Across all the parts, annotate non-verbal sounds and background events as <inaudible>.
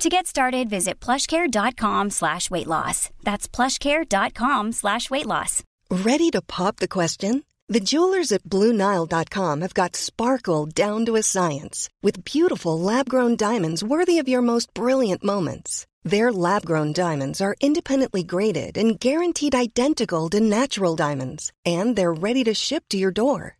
To get started, visit plushcare.com slash weight loss. That's plushcare.com slash weight loss. Ready to pop the question? The jewelers at BlueNile.com have got sparkle down to a science with beautiful lab-grown diamonds worthy of your most brilliant moments. Their lab-grown diamonds are independently graded and guaranteed identical to natural diamonds, and they're ready to ship to your door.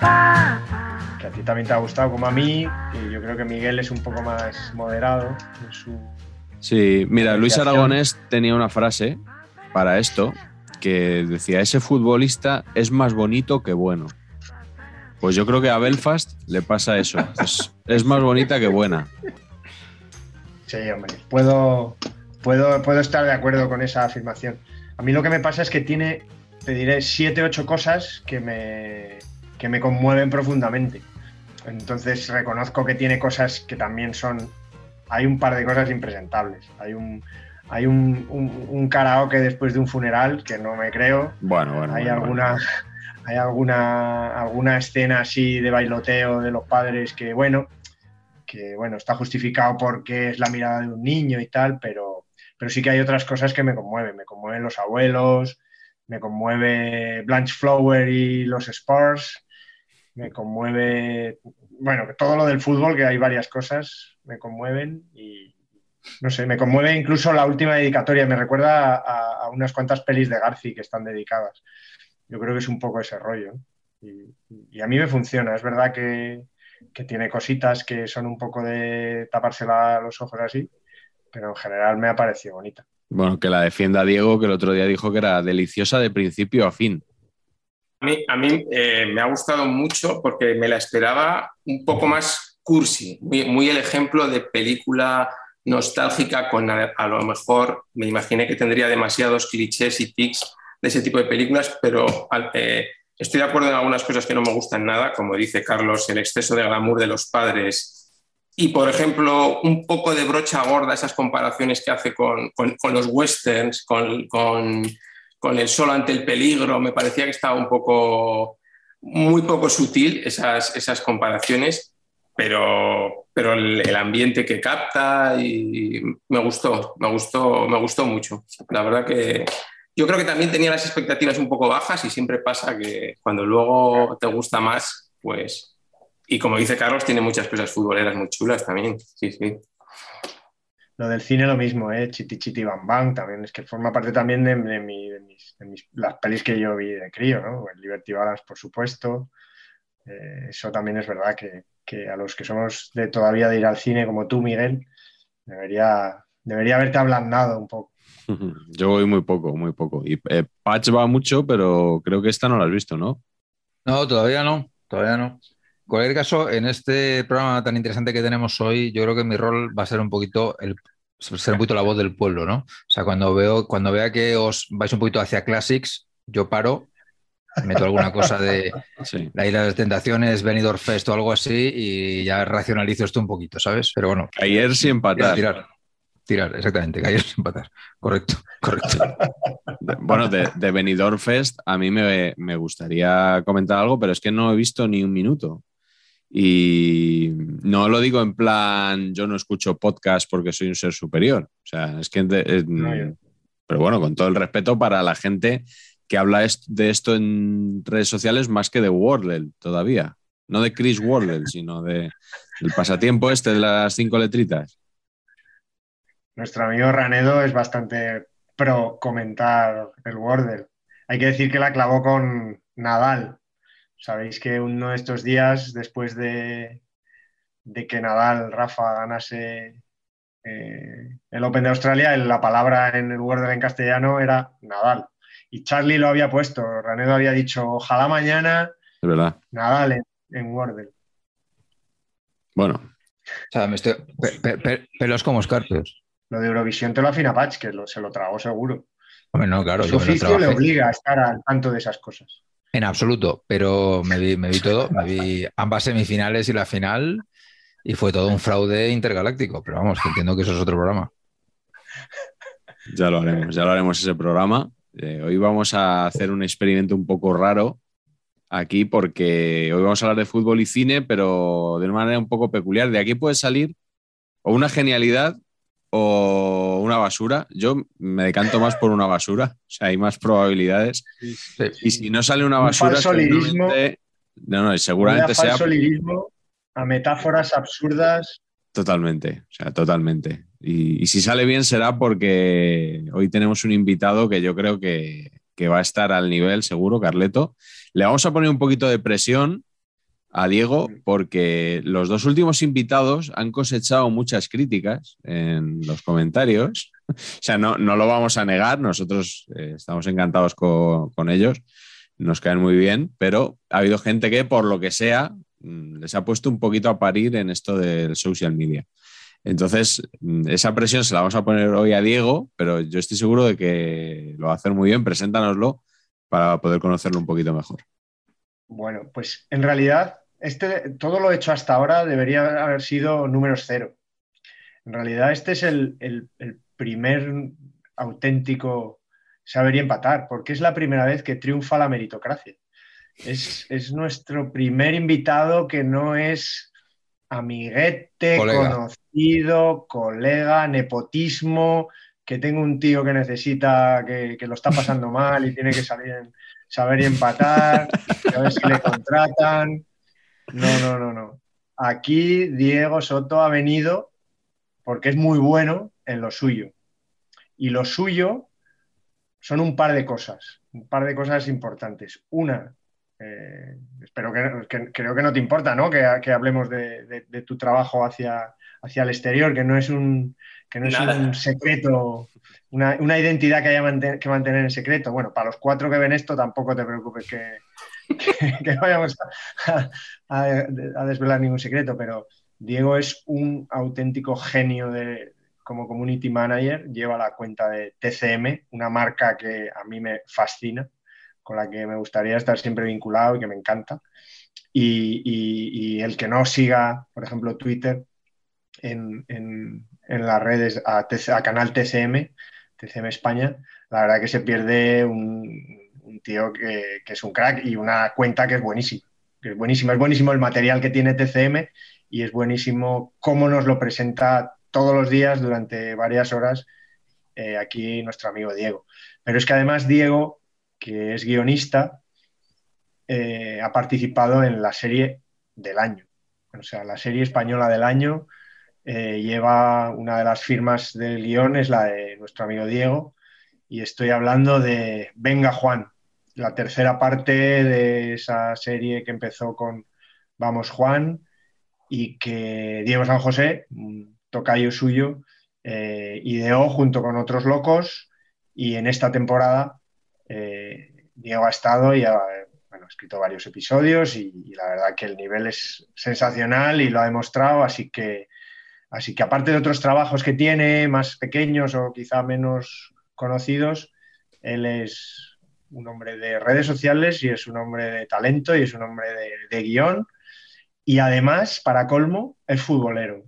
Que a ti también te ha gustado como a mí, y yo creo que Miguel es un poco más moderado en su... Sí, mira, Luis Aragonés tenía una frase para esto que decía, ese futbolista es más bonito que bueno. Pues yo creo que a Belfast le pasa eso. Es, es más bonita que buena. Sí, hombre, puedo, puedo, puedo estar de acuerdo con esa afirmación. A mí lo que me pasa es que tiene, te diré, siete, ocho cosas que me, que me conmueven profundamente. Entonces reconozco que tiene cosas que también son... Hay un par de cosas impresentables. Hay un, hay un, un- un karaoke después de un funeral que no me creo. Bueno, bueno. hay bueno, alguna bueno. hay alguna alguna escena así de bailoteo de los padres que bueno que bueno está justificado porque es la mirada de un niño y tal pero pero sí que hay otras cosas que me conmueven me conmueven los abuelos me conmueve Blanche Flower y los Spurs me conmueve bueno todo lo del fútbol que hay varias cosas me conmueven y no sé, me conmueve incluso la última dedicatoria, me recuerda a, unas cuantas pelis de Garci que están dedicadas. Yo creo que es un poco ese rollo. Y, a mí me funciona, es verdad que, que tiene cositas que son un poco de taparse la- los ojos así, pero en general me ha parecido bonita. Bueno, que la defienda Diego, que el otro día dijo que era deliciosa de principio a fin. A mí, eh, me ha gustado mucho porque me la esperaba un poco más cursi, muy, el ejemplo de película nostálgica con a, lo mejor me imaginé que tendría demasiados clichés y tics de ese tipo de películas, pero eh, estoy de acuerdo en algunas cosas que no me gustan nada, como dice Carlos, el exceso de glamour de los padres. Y, por ejemplo, un poco de brocha gorda, esas comparaciones que hace con, con- los westerns, con- con el solo ante el peligro, me parecía que estaba un poco, muy poco sutil esas, esas comparaciones, pero, pero el, el ambiente que capta y me gustó, me gustó, me gustó mucho. La verdad que yo creo que también tenía las expectativas un poco bajas y siempre pasa que cuando luego te gusta más, pues... Y como dice Carlos, tiene muchas cosas futboleras muy chulas también. Sí, sí. Lo del cine lo mismo, ¿eh? Chiti Chiti Bam Bam también, es que forma parte también de, de mi- de mis, de mis- las pelis que yo vi de crío, ¿no? El Liberty Balance, por supuesto. Eh, eso también es verdad que, que a los que somos de todavía de ir al cine, como tú, Miguel, debería, debería haberte ablandado un poco. <laughs> Yo voy muy poco, muy poco. Y eh, Patch va mucho, pero creo que esta no la has visto, ¿no? No, todavía no, todavía no. En cualquier caso, en este programa tan interesante que tenemos hoy, yo creo que mi rol va a ser un poquito el ser un poquito la voz del pueblo, ¿no? O sea, cuando veo, cuando vea que os vais un poquito hacia classics, yo paro, meto alguna cosa de <laughs> Sí. la isla de las tentaciones, Benidorm Fest o algo así, y ya racionalizo esto un poquito, ¿sabes? Pero bueno, Ayer tirar, empatar. tirar, tirar, exactamente, caer sin empatar. Correcto, <laughs> correcto. Bueno, de, de Benidorm Fest a mí me, me gustaría comentar algo, pero es que no he visto ni un minuto. Y no lo digo en plan, yo no escucho podcast porque soy un ser superior. O sea, es que... No, pero bueno, con todo el respeto para la gente que habla de esto en redes sociales más que de Wardle todavía. No de Chris Wardle, <laughs> sino de, El pasatiempo este de las cinco letritas. Nuestro amigo Ranedo es bastante pro comentar el Wordle. Hay que decir que la clavó con Nadal. Sabéis que uno de estos días, después de, de que Nadal, Rafa, ganase eh, el Open de Australia, la palabra en el Wordle en castellano era Nadal. Y Charlie lo había puesto, Ranedo había dicho, ojalá mañana Es verdad. Nadal en, en Wordle. Bueno, O sea, me estoy- pe- pe- pe- pelos como escarpios. Lo de Eurovisión te lo afina Patch, que lo- se lo tragó seguro. Hombre, no, claro, Su oficio le obliga a estar al tanto de esas cosas. En absoluto, pero me vi, me vi todo, me vi <laughs> ambas semifinales y la final y fue todo un fraude intergaláctico, pero vamos, que entiendo que eso es otro programa. ya lo haremos, ya lo haremos ese programa. Eh, hoy vamos a hacer un experimento un poco raro aquí porque hoy vamos a hablar de fútbol y cine, pero de una manera un poco peculiar. De aquí puede salir o una genialidad o una basura. Yo me decanto más por una basura, o sea, hay más probabilidades. Y si no sale una Un basura, seguramente, no, no, seguramente a sea lirismo, a metáforas absurdas. Totalmente, o sea, totalmente. Y, y si sale bien será porque hoy tenemos un invitado que yo creo que, que va a estar al nivel, seguro, Carleto. Le vamos a poner un poquito de presión a Diego porque los dos últimos invitados han cosechado muchas críticas en los comentarios. <laughs> O sea, no, no lo vamos a negar, nosotros eh, estamos encantados con, con ellos, nos caen muy bien, pero ha habido gente que por lo que sea mm, les ha puesto un poquito a parir en esto del social media. Entonces, mm, esa presión se la vamos a poner hoy a Diego, pero yo estoy seguro de que lo va a hacer muy bien. Preséntanoslo para poder conocerlo un poquito mejor. Bueno, pues en realidad este, todo lo hecho hasta ahora debería haber sido números cero. En realidad este es el, el- el primer auténtico saber y empatar, porque es la primera vez que triunfa la meritocracia. Es, es nuestro primer invitado que no es amiguete, Colega. conocido, colega, nepotismo, que tengo un tío que necesita, que, que lo está pasando mal y tiene que salir en saber y empatar, a ver si le contratan. No, no, no, no. Aquí Diego Soto ha venido porque es muy bueno en lo suyo. Y lo suyo son un par de cosas, un par de cosas importantes. Una, eh, espero que, que- creo que no te importa, ¿no? Que, que hablemos de, de- de tu trabajo hacia, hacia el exterior, que no es un, que no es un secreto, una, una identidad que haya manten- que mantener en secreto. Bueno, para los cuatro que ven esto, tampoco te preocupes que, <laughs> que, no vayamos a, desvelar ningún secreto, pero Diego es un auténtico genio de, como community manager, lleva la cuenta de TCM, una marca que a mí me fascina, con la que me gustaría estar siempre vinculado y que me encanta. Y, el que no siga, por ejemplo, Twitter en, en- las redes a canal TCM, TCM España, la verdad que se pierde un, un tío que, que es un crack y una cuenta que es buenísima. Es buenísima, es buenísimo el material que tiene TCM y es buenísimo cómo nos lo presenta todos los días durante varias horas eh, aquí nuestro amigo Diego. Pero es que además Diego, que es guionista, eh, ha participado en la serie del año. O sea, la serie española del año eh, lleva una de las firmas del guion, es la de nuestro amigo Diego, y estoy hablando de Venga Juan, la tercera parte de esa serie que empezó con Vamos Juan y que Diego San José, un tocayo suyo, eh, ideó junto con otros locos y en esta temporada eh, Diego ha estado y ha, bueno, escrito varios episodios y, y la verdad que el nivel es sensacional y lo ha demostrado, así que, así que aparte de otros trabajos que tiene, más pequeños o quizá menos conocidos, él es un hombre de redes sociales y es un hombre de talento y es un hombre de, de guion y además, para colmo, es futbolero.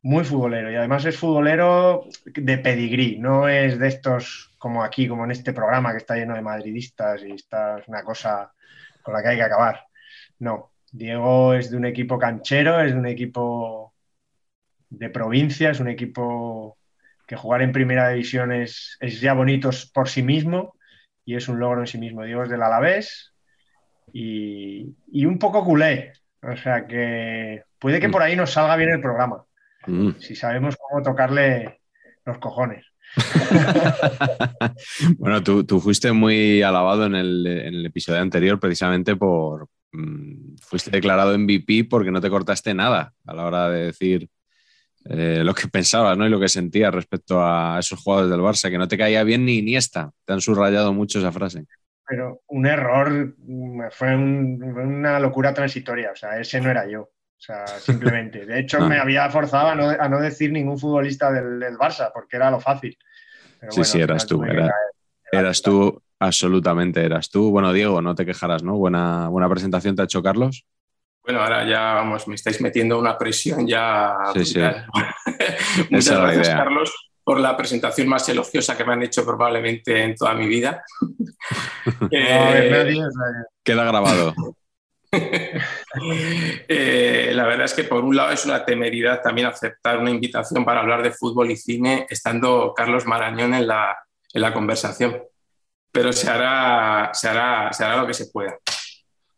Muy futbolero. Y además es futbolero de pedigrí. No es de estos como aquí, como en este programa que está lleno de madridistas y esta es una cosa con la que hay que acabar. No. Diego es de un equipo canchero, es de un equipo de provincia, es un equipo que jugar en primera división es, es ya bonito por sí mismo y es un logro en sí mismo. Diego es del Alavés y, y un poco culé. O sea que puede que Mm. por ahí nos salga bien el programa, Mm. si sabemos cómo tocarle los cojones. <laughs> bueno, tú, tú fuiste muy alabado en el, en el episodio anterior precisamente por... mm, fuiste declarado MVP porque no te cortaste nada a la hora de decir eh, lo que pensabas ¿no? y lo que sentías respecto a esos jugadores del Barça, que no te caía bien ni Iniesta. Te han subrayado mucho esa frase. Pero un error mm, fue un- fue una locura transitoria, o sea, ese no era yo. O sea, <laughs> simplemente. De hecho, me había forzado a no, a no decir ningún futbolista del, del Barça, porque era lo fácil. Pero Sí, sí, eras tú, era-. Eras tú, absolutamente eras tú. Bueno, Diego, no te quejarás, ¿no? Buena, buena presentación te ha hecho Carlos. Bueno, ahora ya, vamos, me estáis metiendo una presión ya. Sí, sí. <laughs> Esa Muchas gracias, idea. Carlos, por la presentación más elogiosa que me han hecho probablemente en toda mi vida. <laughs> No Eh, nadie, Queda grabado. <laughs> Eh, la verdad es que por un lado es una temeridad también aceptar una invitación para hablar de fútbol y cine estando Carlos Marañón en la, en la conversación. Pero se hará, se, hará, se hará lo que se pueda.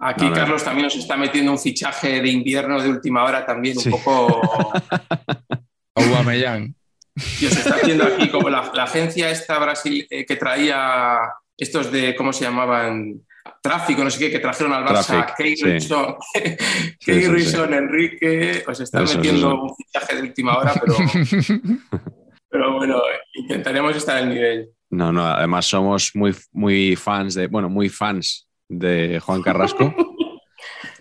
Aquí No. Carlos también nos está metiendo un fichaje de invierno de última hora también Sí. un poco... <laughs> Aubameyang. Y os está haciendo aquí como la, la agencia esta Brasil eh, que traía estos de, ¿cómo se llamaban? Tráfico, no sé qué, que trajeron al Barça, Key sí. Rison, <laughs> sí, Enrique, os están Eso, metiendo eso. un fichaje de última hora, pero, <laughs> pero bueno, intentaremos estar al nivel. No, no, además somos muy, muy fans de, bueno, muy fans de Juan Carrasco.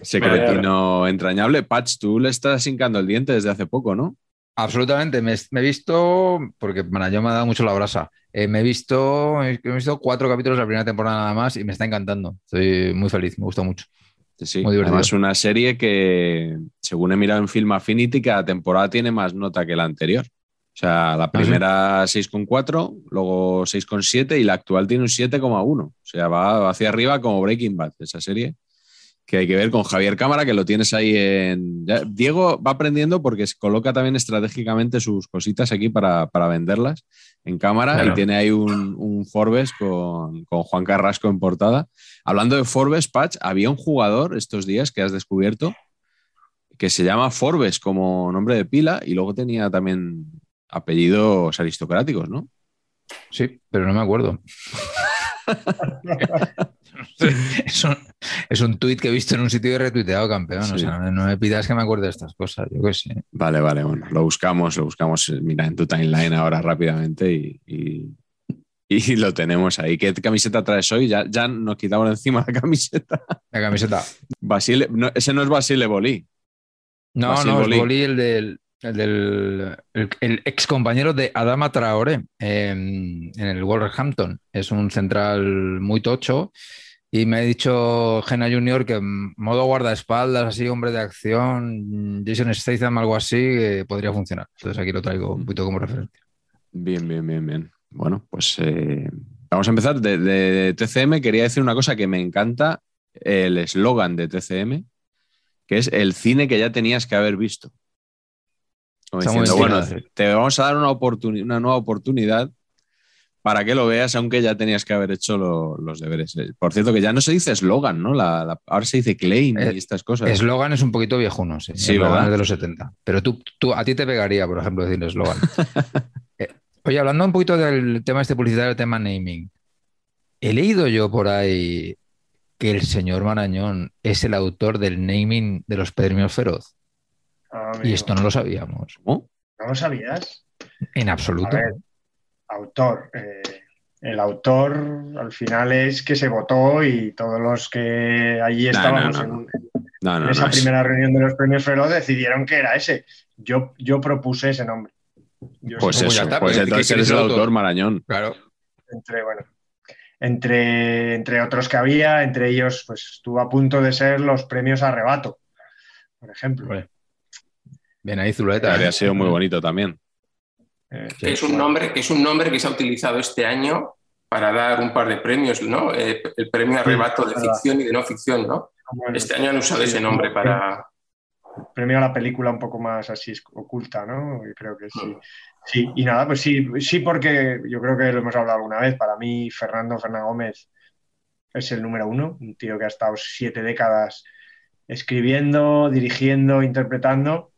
Ese Me alegro. cretino entrañable. Patch, tú le estás hincando el diente desde hace poco, ¿no? Absolutamente. Me, me he visto, porque Marañón me ha dado mucho la brasa. eh, me he visto, he visto cuatro capítulos de la primera temporada nada más y me está encantando. Estoy muy feliz, me gusta mucho. Sí, sí. Muy divertido. Además, una serie que, según he mirado en Film Affinity, cada temporada tiene más nota que la anterior. O sea, la sí? primera 6,4, luego 6,7 y la actual tiene un 7,1. O sea, va hacia arriba como Breaking Bad, esa serie. Que hay que ver con Javier Cámara, que lo tienes ahí en. Diego va aprendiendo porque coloca también estratégicamente sus cositas aquí para, para venderlas en cámara Claro. y tiene ahí un, un Forbes con, con Juan Carrasco en portada. Hablando de Forbes, Patch, había un jugador estos días que has descubierto que se llama Forbes como nombre de pila y luego tenía también apellidos aristocráticos, ¿no? Sí, pero no me acuerdo. es un, es un tuit que he visto en un sitio y retuiteado, campeón. Sí. O sea, no, me pidas que me acuerde de estas cosas. Yo sé. Vale, vale, bueno, lo buscamos, lo buscamos, mira, en tu timeline ahora rápidamente y, y- y lo tenemos ahí. ¿Qué camiseta traes hoy? Ya, ya nos quitamos encima la camiseta. La camiseta. Basile, no, ese no es Basile Bolí. No, no, es Boli el del, el del el, el ex compañero de Adama Traoré en, en el Wolverhampton. Es un central muy tocho. Y me ha dicho Gena Junior que en modo guardaespaldas, así, hombre de acción, Jason Statham, algo así, eh, podría funcionar. Entonces aquí lo traigo un poquito como referencia. Bien, bien, bien, bien. Bueno, pues eh, vamos a empezar. De TCM quería decir una cosa que me encanta, el eslogan de TCM, que es el cine que ya tenías que haber visto. Como diciendo, bueno, te vamos a dar una, una nueva oportunidad para que lo veas, aunque ya tenías que haber hecho lo- los deberes. Eh, Por cierto, que ya no se dice eslogan, ¿no? La- la- ahora se dice claim Eh, y estas cosas. Eslogan es un poquito viejuno, sí. Sí, es de los 70. Pero tú, tú, a ti te pegaría, por ejemplo, decir eslogan. <laughs> Eh, oye, hablando un poquito del tema este publicitario, el tema naming. He leído yo por ahí que el señor Marañón es el autor del naming de los premios Feroz. Y esto no lo sabíamos. ¿Cómo? ¿No lo sabías? En absoluto. A ver, autor. eh, el autor al final es que se votó y todos los que allí No, estábamos no, no, en, no. No, en no, esa no. es- primera reunión de los premios Feroz decidieron que era ese. Yo, yo propuse ese nombre. Yo Pues ya eso, está, pues pues, entonces ¿qué eres el autor, autor? Marañón. Claro. entre, bueno, entre, entre otros que había, entre ellos, pues estuvo a punto de ser los premios Arrebato, por ejemplo. Hombre. Bien ahí, Zuleta. Habría ¿eh? sido muy bonito también. Eh, Es un, nombre, es un nombre que se ha utilizado este año para dar un par de premios, ¿no? Eh, el premio Arrebato de ficción y de no ficción, ¿no? bueno, Este año han usado ese nombre para... premio a la película un poco más así es- oculta, ¿no? Y creo que sí. Sí, y nada, pues sí, sí, porque yo creo que lo hemos hablado alguna vez. Para mí, Fernando Fernán Gómez es el número uno, un tío que ha estado siete décadas escribiendo, dirigiendo, interpretando,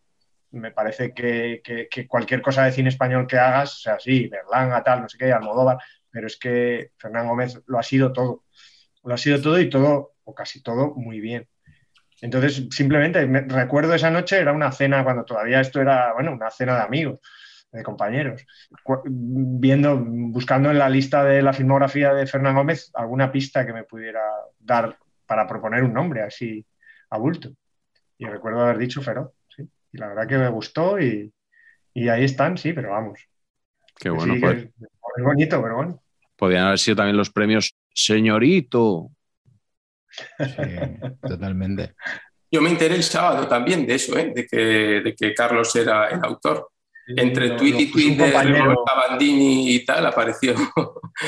me parece que, cualquier cosa de cine español que hagas, o sea, sí, Berlanga, tal, no sé qué, Almodóvar, pero es que Fernán Gómez lo ha sido todo. Lo ha sido todo y todo, o casi todo, muy bien. Entonces, simplemente recuerdo esa noche, era una cena cuando todavía esto era, bueno, una cena de amigos, de compañeros, viendo, buscando en la lista de la filmografía de Fernán Gómez alguna pista que me pudiera dar para proponer un nombre así a bulto. Y recuerdo haber dicho Feroz. Y la verdad que me gustó y, ahí están, sí, pero vamos. Qué bueno, pues. Es bonito, pero bueno. Podrían haber sido también los premios Señorito. totalmente. Yo me enteré el sábado también de eso, ¿eh? de, que, de que Carlos era el autor. Entre tweet y tweet de Bandini y tal, apareció.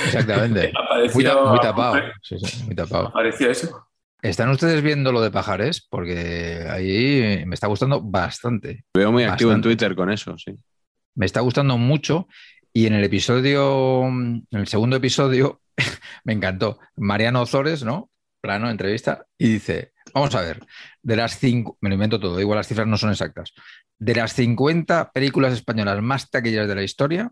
Exactamente. <laughs> apareció, muy, tapado. muy tapado. Apareció eso. ¿Están ustedes viendo lo de Pajares? Porque ahí me está gustando bastante. Veo muy activo en Twitter con eso, sí. Me está gustando mucho. Y en el episodio, en el segundo episodio, <laughs> me encantó. Mariano Ozores, ¿no? Plano, entrevista, y dice: Vamos a ver, de las cinco, me lo invento todo, igual las cifras no son exactas. De las 50 películas españolas más taquilleras de la historia,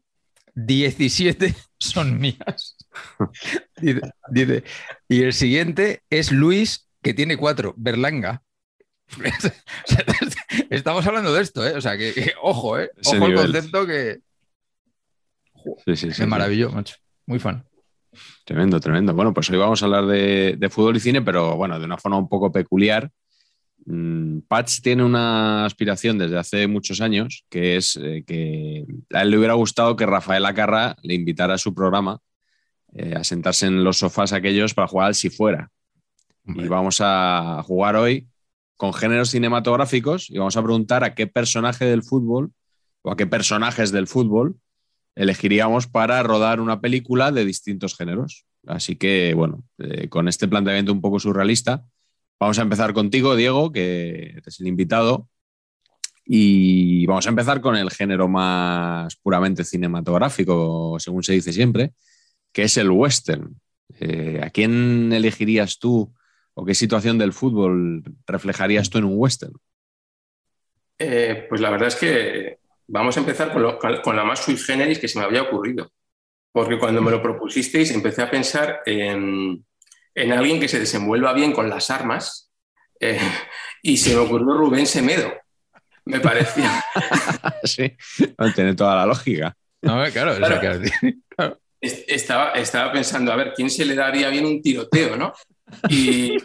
17 <laughs> son mías. <laughs> dice, y el siguiente es Luis, que tiene cuatro, Berlanga. <laughs> Estamos hablando de esto, ¿eh? O sea, que, ojo, ¿eh? Ojo el concepto que. Sí, sí, sí. Me maravilló, macho. Muy fan. Tremendo, tremendo. Bueno, pues hoy vamos a hablar de, fútbol y cine, pero bueno, de una forma un poco peculiar. Mm, Patch tiene una aspiración desde hace muchos años, que es eh, que a él le hubiera gustado que Rafael Acarra le invitara a su programa eh, a sentarse en los sofás aquellos para jugar al si fuera. Y vamos a jugar hoy con géneros cinematográficos y vamos a preguntar a qué personaje del fútbol o a qué personajes del fútbol elegiríamos para rodar una película de distintos géneros. Así que, bueno, eh, con este planteamiento un poco surrealista, vamos a empezar contigo, Diego, que eres el invitado. Y vamos a empezar con el género más puramente cinematográfico, según se dice siempre, que es el western. Eh, ¿A quién elegirías tú o qué situación del fútbol reflejarías tú en un western? Eh, pues la verdad es que vamos a empezar con, la más sui generis que se me había ocurrido. Porque cuando me lo propusisteis empecé a pensar en, alguien que se desenvuelva bien con las armas eh, y se me ocurrió Rubén Semedo. Me parecía. <laughs> sí, tiene toda la lógica. claro, Estaba, estaba pensando, a ver, ¿quién se le daría bien un tiroteo, no? y,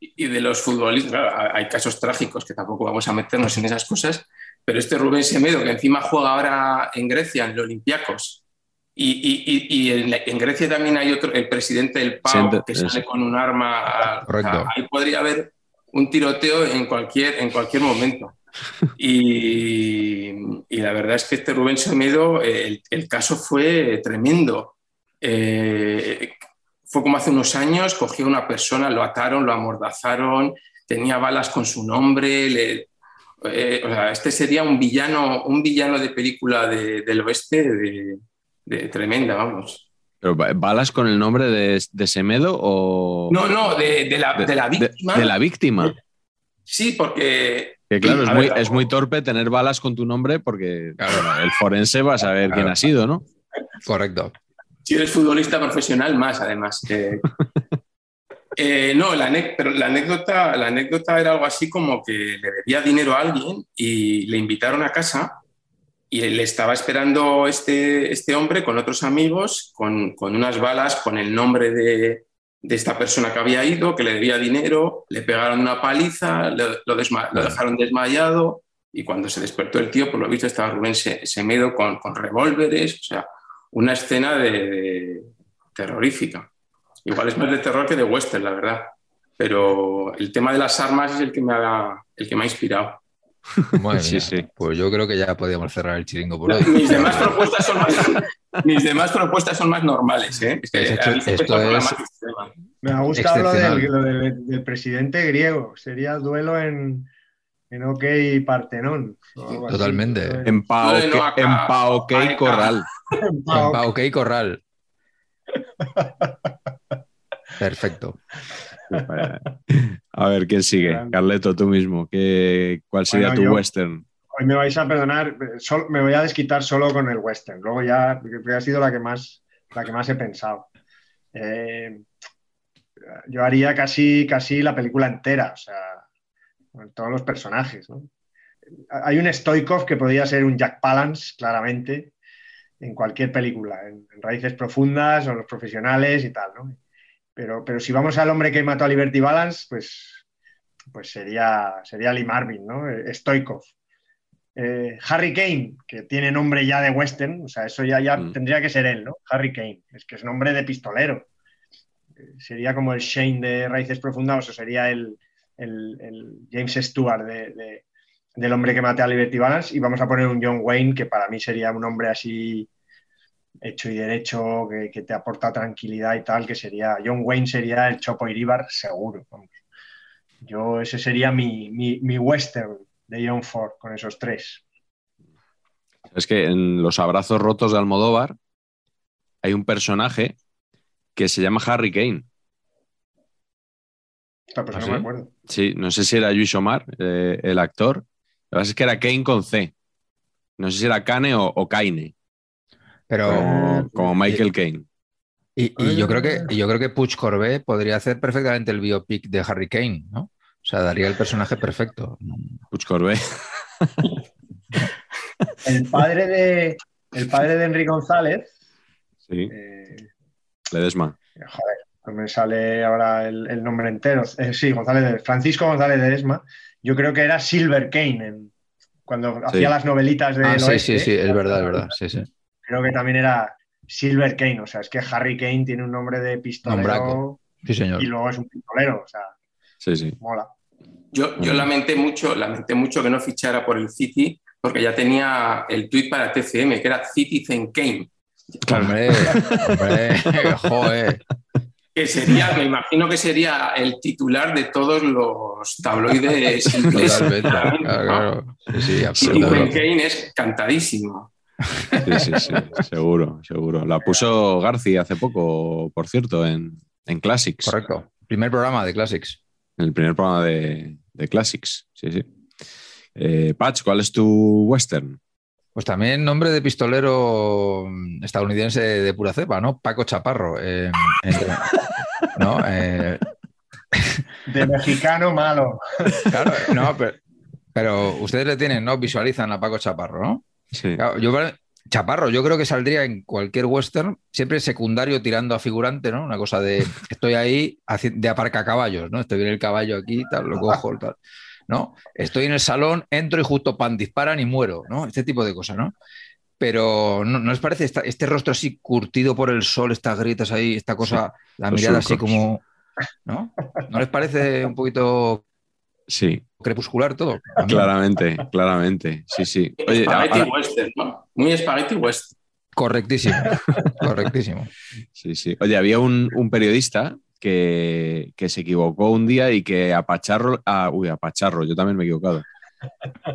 y de los futbolistas, hay casos trágicos que tampoco vamos a meternos en esas cosas, pero este Rubén Semedo, que encima juega ahora en Grecia, en los Olympiacos, y, en, Grecia también hay otro, el presidente del PAO, que sale con un arma. ahí podría haber un tiroteo en cualquier, en cualquier momento. Y, la verdad es que este Rubén Semedo, el, caso fue tremendo. Eh, fue como hace unos años, cogió a una persona, lo ataron, lo amordazaron, tenía balas con su nombre. Eh, o sea, este sería un villano, un villano de película del oeste de, tremenda, vamos. ¿Pero balas con el nombre de, Semedo o...? No, no, de, la, víctima. De, la víctima. Sí, porque... Que claro, es, muy, es, muy, torpe tener balas con tu nombre porque el forense va a saber quién ha sido, ¿no? Correcto. Si eres futbolista profesional, más además. <laughs> Eh, no, la, pero la, anécdota, la anécdota era algo así como que le debía dinero a alguien y le invitaron a casa y le estaba esperando este, este hombre con otros amigos, con, con unas balas, con el nombre de, de, esta persona que había ido, que le debía dinero, le pegaron una paliza, lo, lo, dejaron desmayado y cuando se despertó el tío, por lo visto estaba Rubén Semedo con, con revólveres, o sea, una escena de, terrorífica. Igual es más de terror que de western, la verdad. Pero el tema de las armas es el que me ha, el que me ha inspirado. <laughs> Sí, sí. Pues yo creo que ya podríamos cerrar el chiringo por hoy. Mis demás propuestas son más, mis demás propuestas son más normales. ¿eh? me ha gustado lo, del, del, presidente griego. Sería duelo en, en OK Partenón. Totalmente. En Paok en <laughs> Corral. En Paok Corral. Perfecto. <laughs> A ver, ¿quién sigue? Carleto, tú mismo. ¿qué, ¿Cuál sería tu western? Hoy me vais a perdonar, me voy a desquitar solo con el western. Luego ya, porque ha sido la que más, la que más he pensado. Eh, yo haría casi, casi la película entera, o sea, con todos los personajes. Hay un Stoikov que podría ser un Jack Palance, claramente, en cualquier película, en, Raíces Profundas o Los Profesionales y tal, ¿no? Pero, pero si vamos al hombre que mató a Liberty Balance, pues, pues sería, sería Lee Marvin, ¿no? Eh, Stoikov. Eh, Harry Kane, que tiene nombre ya de western, o sea, eso ya, ya mm. tendría que ser él, ¿no? Harry Kane, es que es nombre de pistolero. Eh, sería como el Shane de Raíces Profundas o sería el, James Stewart de, del hombre que mate a Liberty Balance y vamos a poner un John Wayne que para mí sería un hombre así hecho y derecho, que, te aporta tranquilidad y tal, que sería, John Wayne sería el Chopo Iribar seguro. Yo, ese sería mi, mi, western de John Ford con esos tres. Es que en Los Abrazos Rotos de Almodóvar hay un personaje que se llama Harry Kane. Pues ¿Ah, no me acuerdo. Sí, no sé si era Luis Omar, eh, el actor. Lo que pasa es que era Kane con C. No sé si era Kane o, o Kaine. Pero, como, Michael Caine. Y, yo creo que yo creo que Puig Corbet podría hacer perfectamente el biopic de Harry Kane, ¿no? O sea, daría el personaje perfecto. Puig Corbet. <laughs> el padre de el padre de Henry González. Sí. Eh, Ledesma. Joder, no me sale ahora el, nombre entero. Eh, sí, González, Francisco González de Ledesma. Yo creo que era Silver Kane cuando hacía las novelitas de. Ah, sí, sí, sí, es verdad, es verdad. Sí, sí creo que también era Silver Kane, o sea, es que Harry Kane tiene un nombre de pistolero sí, señor. y luego es un pistolero, o sea, sí, sí. mola. Yo, yo lamenté mucho, lamenté mucho que no fichara por el City, porque ya tenía el tweet para TCM, que era Citizen Kane. Hombre, hombre, <laughs> joder. Que sería, me imagino que sería el titular de todos los tabloides <laughs> ingleses. Totalmente, claro, Sí, Citizen Kane es cantadísimo. Sí, sí, sí, seguro, seguro. La puso García hace poco, por cierto, en, Classics. Correcto. Primer programa de Classics. El primer programa de, Classics, sí, sí. Eh, Patch, ¿cuál es tu western? Pues también nombre de pistolero estadounidense de pura cepa, ¿no? Paco Chaparro. Eh, <laughs> ¿no? Eh, <laughs> de mexicano malo. Claro, no, pero, pero, ustedes le tienen, ¿no? Visualizan a Paco Chaparro, ¿no? Yo, Chaparro, yo creo que saldría en cualquier western, siempre secundario tirando a figurante, ¿no? Una cosa de <laughs> estoy ahí de aparca caballos, ¿no? Estoy en el caballo aquí, tal, lo cojo, <laughs> tal. ¿No? Estoy en el salón, entro y justo pan, disparan y muero, ¿no? Este tipo de cosas, ¿no? Pero ¿no, les parece este rostro así curtido por el sol, estas grietas ahí, esta cosa, la mirada así como. ¿No? ¿No les parece un poquito Sí. Crepuscular todo. <laughs> Claramente, claramente. Sí, sí. Oye, western, ¿no? Muy spaghetti western. Correctísimo, <laughs> correctísimo. Sí, sí. Oye, había un, periodista que, se equivocó un día y que a Pacharro, a, uy, a Pacharro, yo también me he equivocado.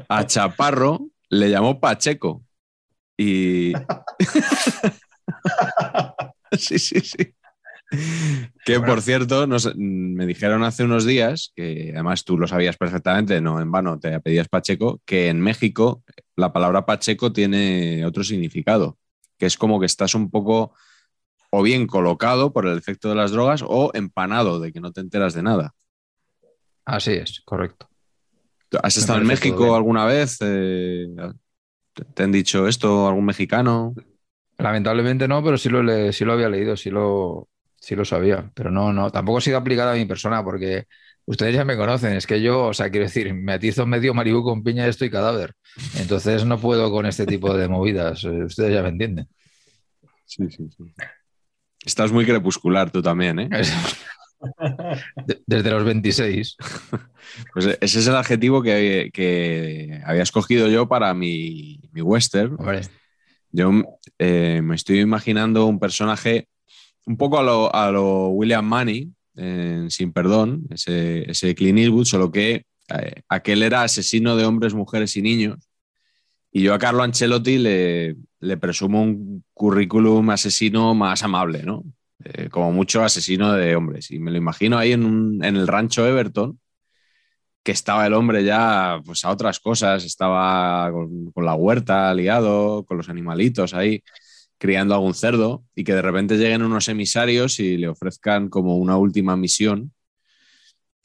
A Chaparro le llamó Pacheco. Y. <laughs> sí, sí, sí. Que por cierto, me dijeron hace unos días, que además tú lo sabías perfectamente, no en vano te pedías Pacheco, que en México la palabra Pacheco tiene otro significado, que es como que estás un poco o bien colocado por el efecto de las drogas o empanado de que no te enteras de nada. Así es, correcto. ¿Has estado en México alguna vez? Eh, ¿Te han dicho esto algún mexicano? Lamentablemente no, pero sí lo, sí lo había leído, sí lo, sí lo sabía, pero no, no, tampoco ha sido aplicado a mi persona porque ustedes ya me conocen, es que yo, o sea, quiero decir, me atizo medio maribú con piña y estoy cadáver. Entonces no puedo con este tipo de movidas, eh, ustedes ya me entienden. Sí, sí, sí. Estás muy crepuscular tú también, ¿eh? Desde los 26. <laughs> Pues ese es el adjetivo que, había escogido yo para mi, western. Yo eh, me estoy imaginando un personaje un poco a lo, William Money, Sin Perdón, ese, ese Clint solo que eh, aquel era asesino de hombres, mujeres y niños. Y yo a Carlo Ancelotti le, le presumo un currículum asesino más amable, ¿no? eh, como mucho asesino de hombres. Y me lo imagino ahí en, el rancho Everton, que estaba el hombre ya pues, a otras cosas, estaba con, la huerta liado, con los animalitos ahí, criando algún cerdo, y que de repente lleguen unos emisarios y le ofrezcan como una última misión,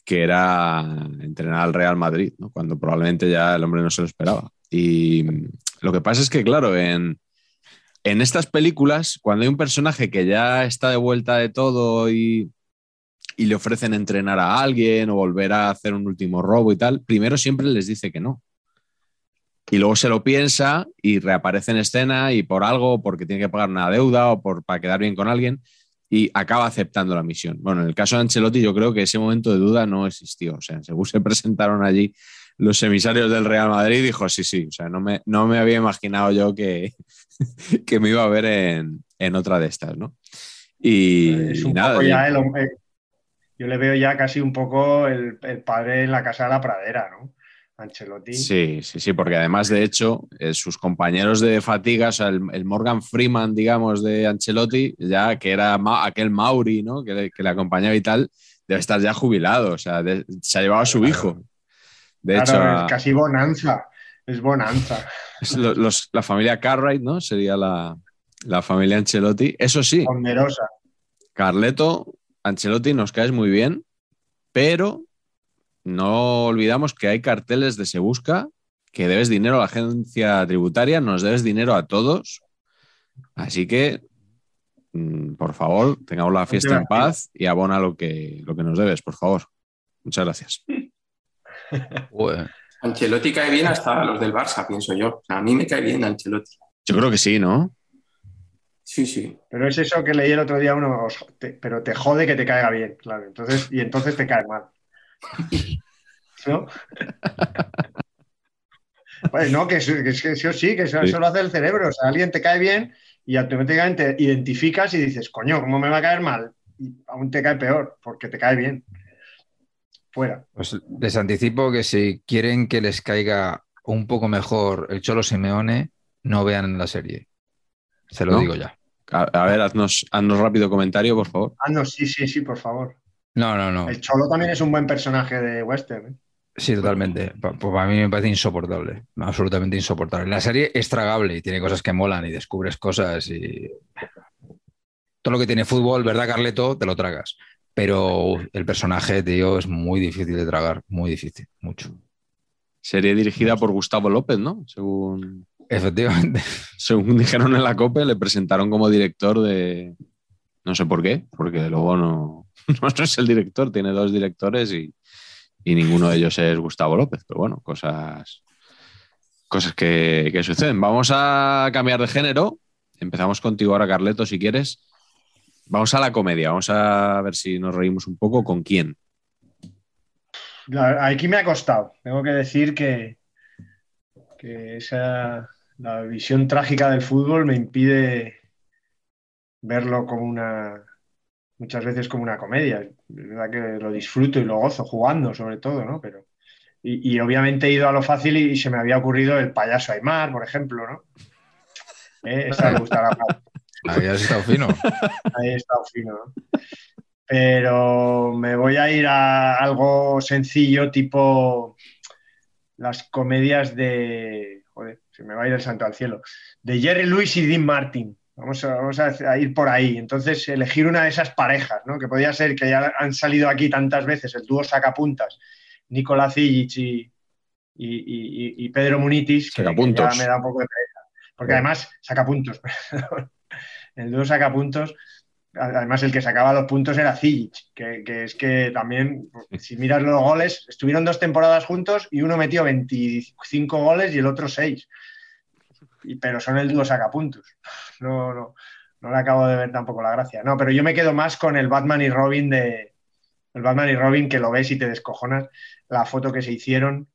que era entrenar al Real Madrid, cuando probablemente ya el hombre no se lo esperaba. Y lo que pasa es que, claro, en, en estas películas, cuando hay un personaje que ya está de vuelta de todo y, le ofrecen entrenar a alguien o volver a hacer un último robo y tal, primero siempre les dice que no. Y luego se lo piensa y reaparece en escena y por algo, porque tiene que pagar una deuda o por, para quedar bien con alguien, y acaba aceptando la misión. Bueno, en el caso de Ancelotti yo creo que ese momento de duda no existió. O sea, según se <laughs> presentaron allí los emisarios del Real Madrid, dijo, sí, sí, o sea, no me, no me había imaginado yo que, <laughs> que me iba a ver en, otra de estas, ¿no? Y, nada. yo le veo ya casi un poco el, padre en la casa de la pradera, ¿no? Ancelotti. Sí, sí, sí, porque además, de hecho, eh, sus compañeros de fatiga, o sea, el, Morgan Freeman, digamos, de Ancelotti, ya que era aquel Mauri, ¿no? Que le, acompañaba y tal, debe estar ya jubilado, o sea, se ha llevado a su hijo. De hecho, es casi bonanza, es bonanza. <laughs> la familia Cartwright, ¿no? Sería la, familia Ancelotti. Eso sí. Ponderosa. Carleto, Ancelotti nos caes muy bien, pero no olvidamos que hay carteles de Se Busca, que debes dinero a la agencia tributaria, nos debes dinero a todos. Así que, mm, por favor, tengamos la fiesta en paz y abona lo que, lo que nos debes, por favor. Muchas gracias. <laughs> Ancelotti cae bien hasta los del Barça, pienso yo. a mí me cae bien Ancelotti. Yo creo que sí, ¿no? Sí, sí. Pero es eso que leí el otro día uno, pero te jode que te caiga bien, claro. Entonces, y entonces te cae mal. <laughs> ¿No? pues no, que, eso sí, que eso, lo hace el cerebro. O sea, alguien te cae bien y automáticamente identificas y dices, coño, ¿cómo me va a caer mal? Y aún te cae peor, porque te cae bien fuera. Pues les anticipo que si quieren que les caiga un poco mejor el Cholo Simeone, no vean la serie. Se lo digo ya. A, ver, haznos, rápido comentario, por favor. Haznos, sí, sí, sí, por favor. No, no, no. El Cholo también es un buen personaje de Western. ¿eh? Sí, totalmente. Pues a mí me parece insoportable, absolutamente insoportable. La serie es tragable y tiene cosas que molan y descubres cosas y todo lo que tiene fútbol, ¿verdad, Carleto? Te lo tragas. Pero el personaje, tío, es muy difícil de tragar, muy difícil, mucho. Sería dirigida por Gustavo López, ¿no? Según. Efectivamente. <laughs> Según dijeron en la COPE, le presentaron como director de. No sé por qué, porque luego <laughs> no, es el director, tiene dos directores y, ninguno de ellos es Gustavo López. Pero bueno, cosas, cosas que, que suceden. Vamos a cambiar de género. Empezamos contigo ahora, Carleto, si quieres. Vamos a la comedia, vamos a ver si nos reímos un poco. ¿Con quién? Aquí me ha costado. Tengo que decir que, esa, la visión trágica del fútbol me impide verlo como una, muchas veces como una comedia. Es verdad que lo disfruto y lo gozo jugando, sobre todo, ¿no? Pero, y, obviamente he ido a lo fácil y, se me había ocurrido el payaso Aymar, por ejemplo, ¿no? ¿Eh? <laughs> Esa me gustará más. Ahí has estado fino. Ahí he estado fino. Pero me voy a ir a algo sencillo, tipo las comedias de. Joder, se me va a ir el santo al cielo. De Jerry Lewis y Dean Martin. Vamos a, vamos a, ir por ahí. Entonces, elegir una de esas parejas, ¿no? Que podría ser que ya han salido aquí tantas veces, el dúo sacapuntas, Nicolás Illich y, y, Pedro Munitis, que, ya me da un poco de pereza. Porque además, sacapuntos, <laughs> perdón el dúo saca puntos. Además, el que sacaba los puntos era Zijic, que, es que también, <laughs> si miras los goles, estuvieron dos temporadas juntos y uno metió 25 goles y el otro 6. Pero son el dúo sacapuntos. No, no, no le acabo de ver tampoco la gracia. No, pero yo me quedo más con el Batman y Robin de. El Batman y Robin que lo ves y te descojonas. La foto que se hicieron,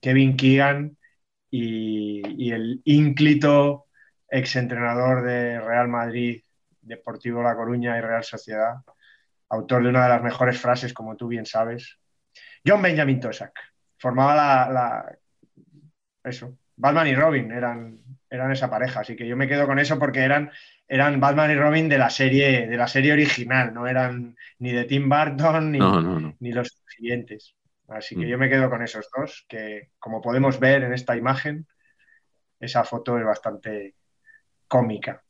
Kevin Keegan y, y el ínclito exentrenador de Real Madrid, Deportivo La Coruña y Real Sociedad, autor de una de las mejores frases, como tú bien sabes. John Benjamin Tosak. Formaba la, Eso. Batman y Robin eran eran esa pareja. Así que yo me quedo con eso porque eran, eran Batman y Robin de la serie, de la serie original, no eran ni de Tim Burton ni, ni los siguientes. Así que mm. yo me quedo con esos dos, que como podemos ver en esta imagen, esa foto es bastante cómica.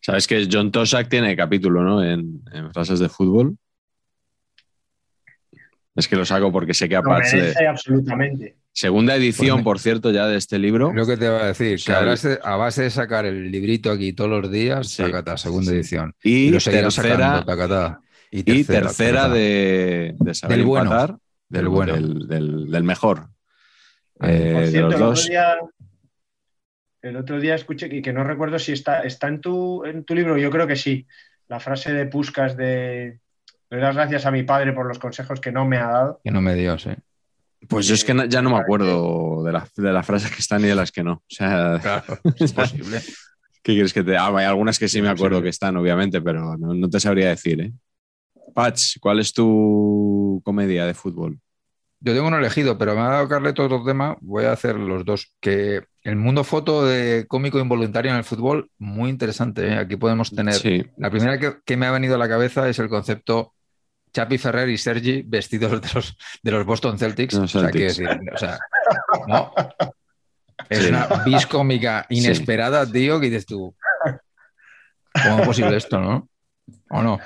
Sabes que John Tosak tiene capítulo, ¿no? En, frases de fútbol. Es que lo saco porque sé que a absolutamente. Segunda edición, pues por cierto, ya de este libro. Lo que te va a decir, que a base, de sacar el librito aquí todos los días, segunda edición. Y, tercera, y tercera, de, saber del bueno, del, bueno. Del, mejor. Eh, de los dos. El otro, día, escuché que, que no recuerdo si está, está en, tu, en tu libro, yo creo que sí. La frase de Puscas de le das gracias a mi padre por los consejos que no me ha dado. Que no me dio, sí. Pues yo es que ya no me acuerdo de, de las frases que están y de las que no. O sea, claro, <laughs> es posible. ¿Qué quieres que te.? Ah, hay algunas que sí me acuerdo que están, obviamente, pero no, te sabría decir, ¿eh? Patch, ¿cuál es tu comedia de fútbol? Yo tengo uno elegido, pero me ha dado Carleto otro tema. Voy a hacer los dos. Que el mundo foto de cómico involuntario en el fútbol, muy interesante. ¿eh? Aquí podemos tener. La primera que, que, me ha venido a la cabeza es el concepto Chapi Ferrer y Sergi vestidos de los, de los Boston Celtics. o sea, decir, o sea, ¿no? Es una vis cómica inesperada, tío, que dices tú. ¿Cómo es posible esto, no? ¿O no?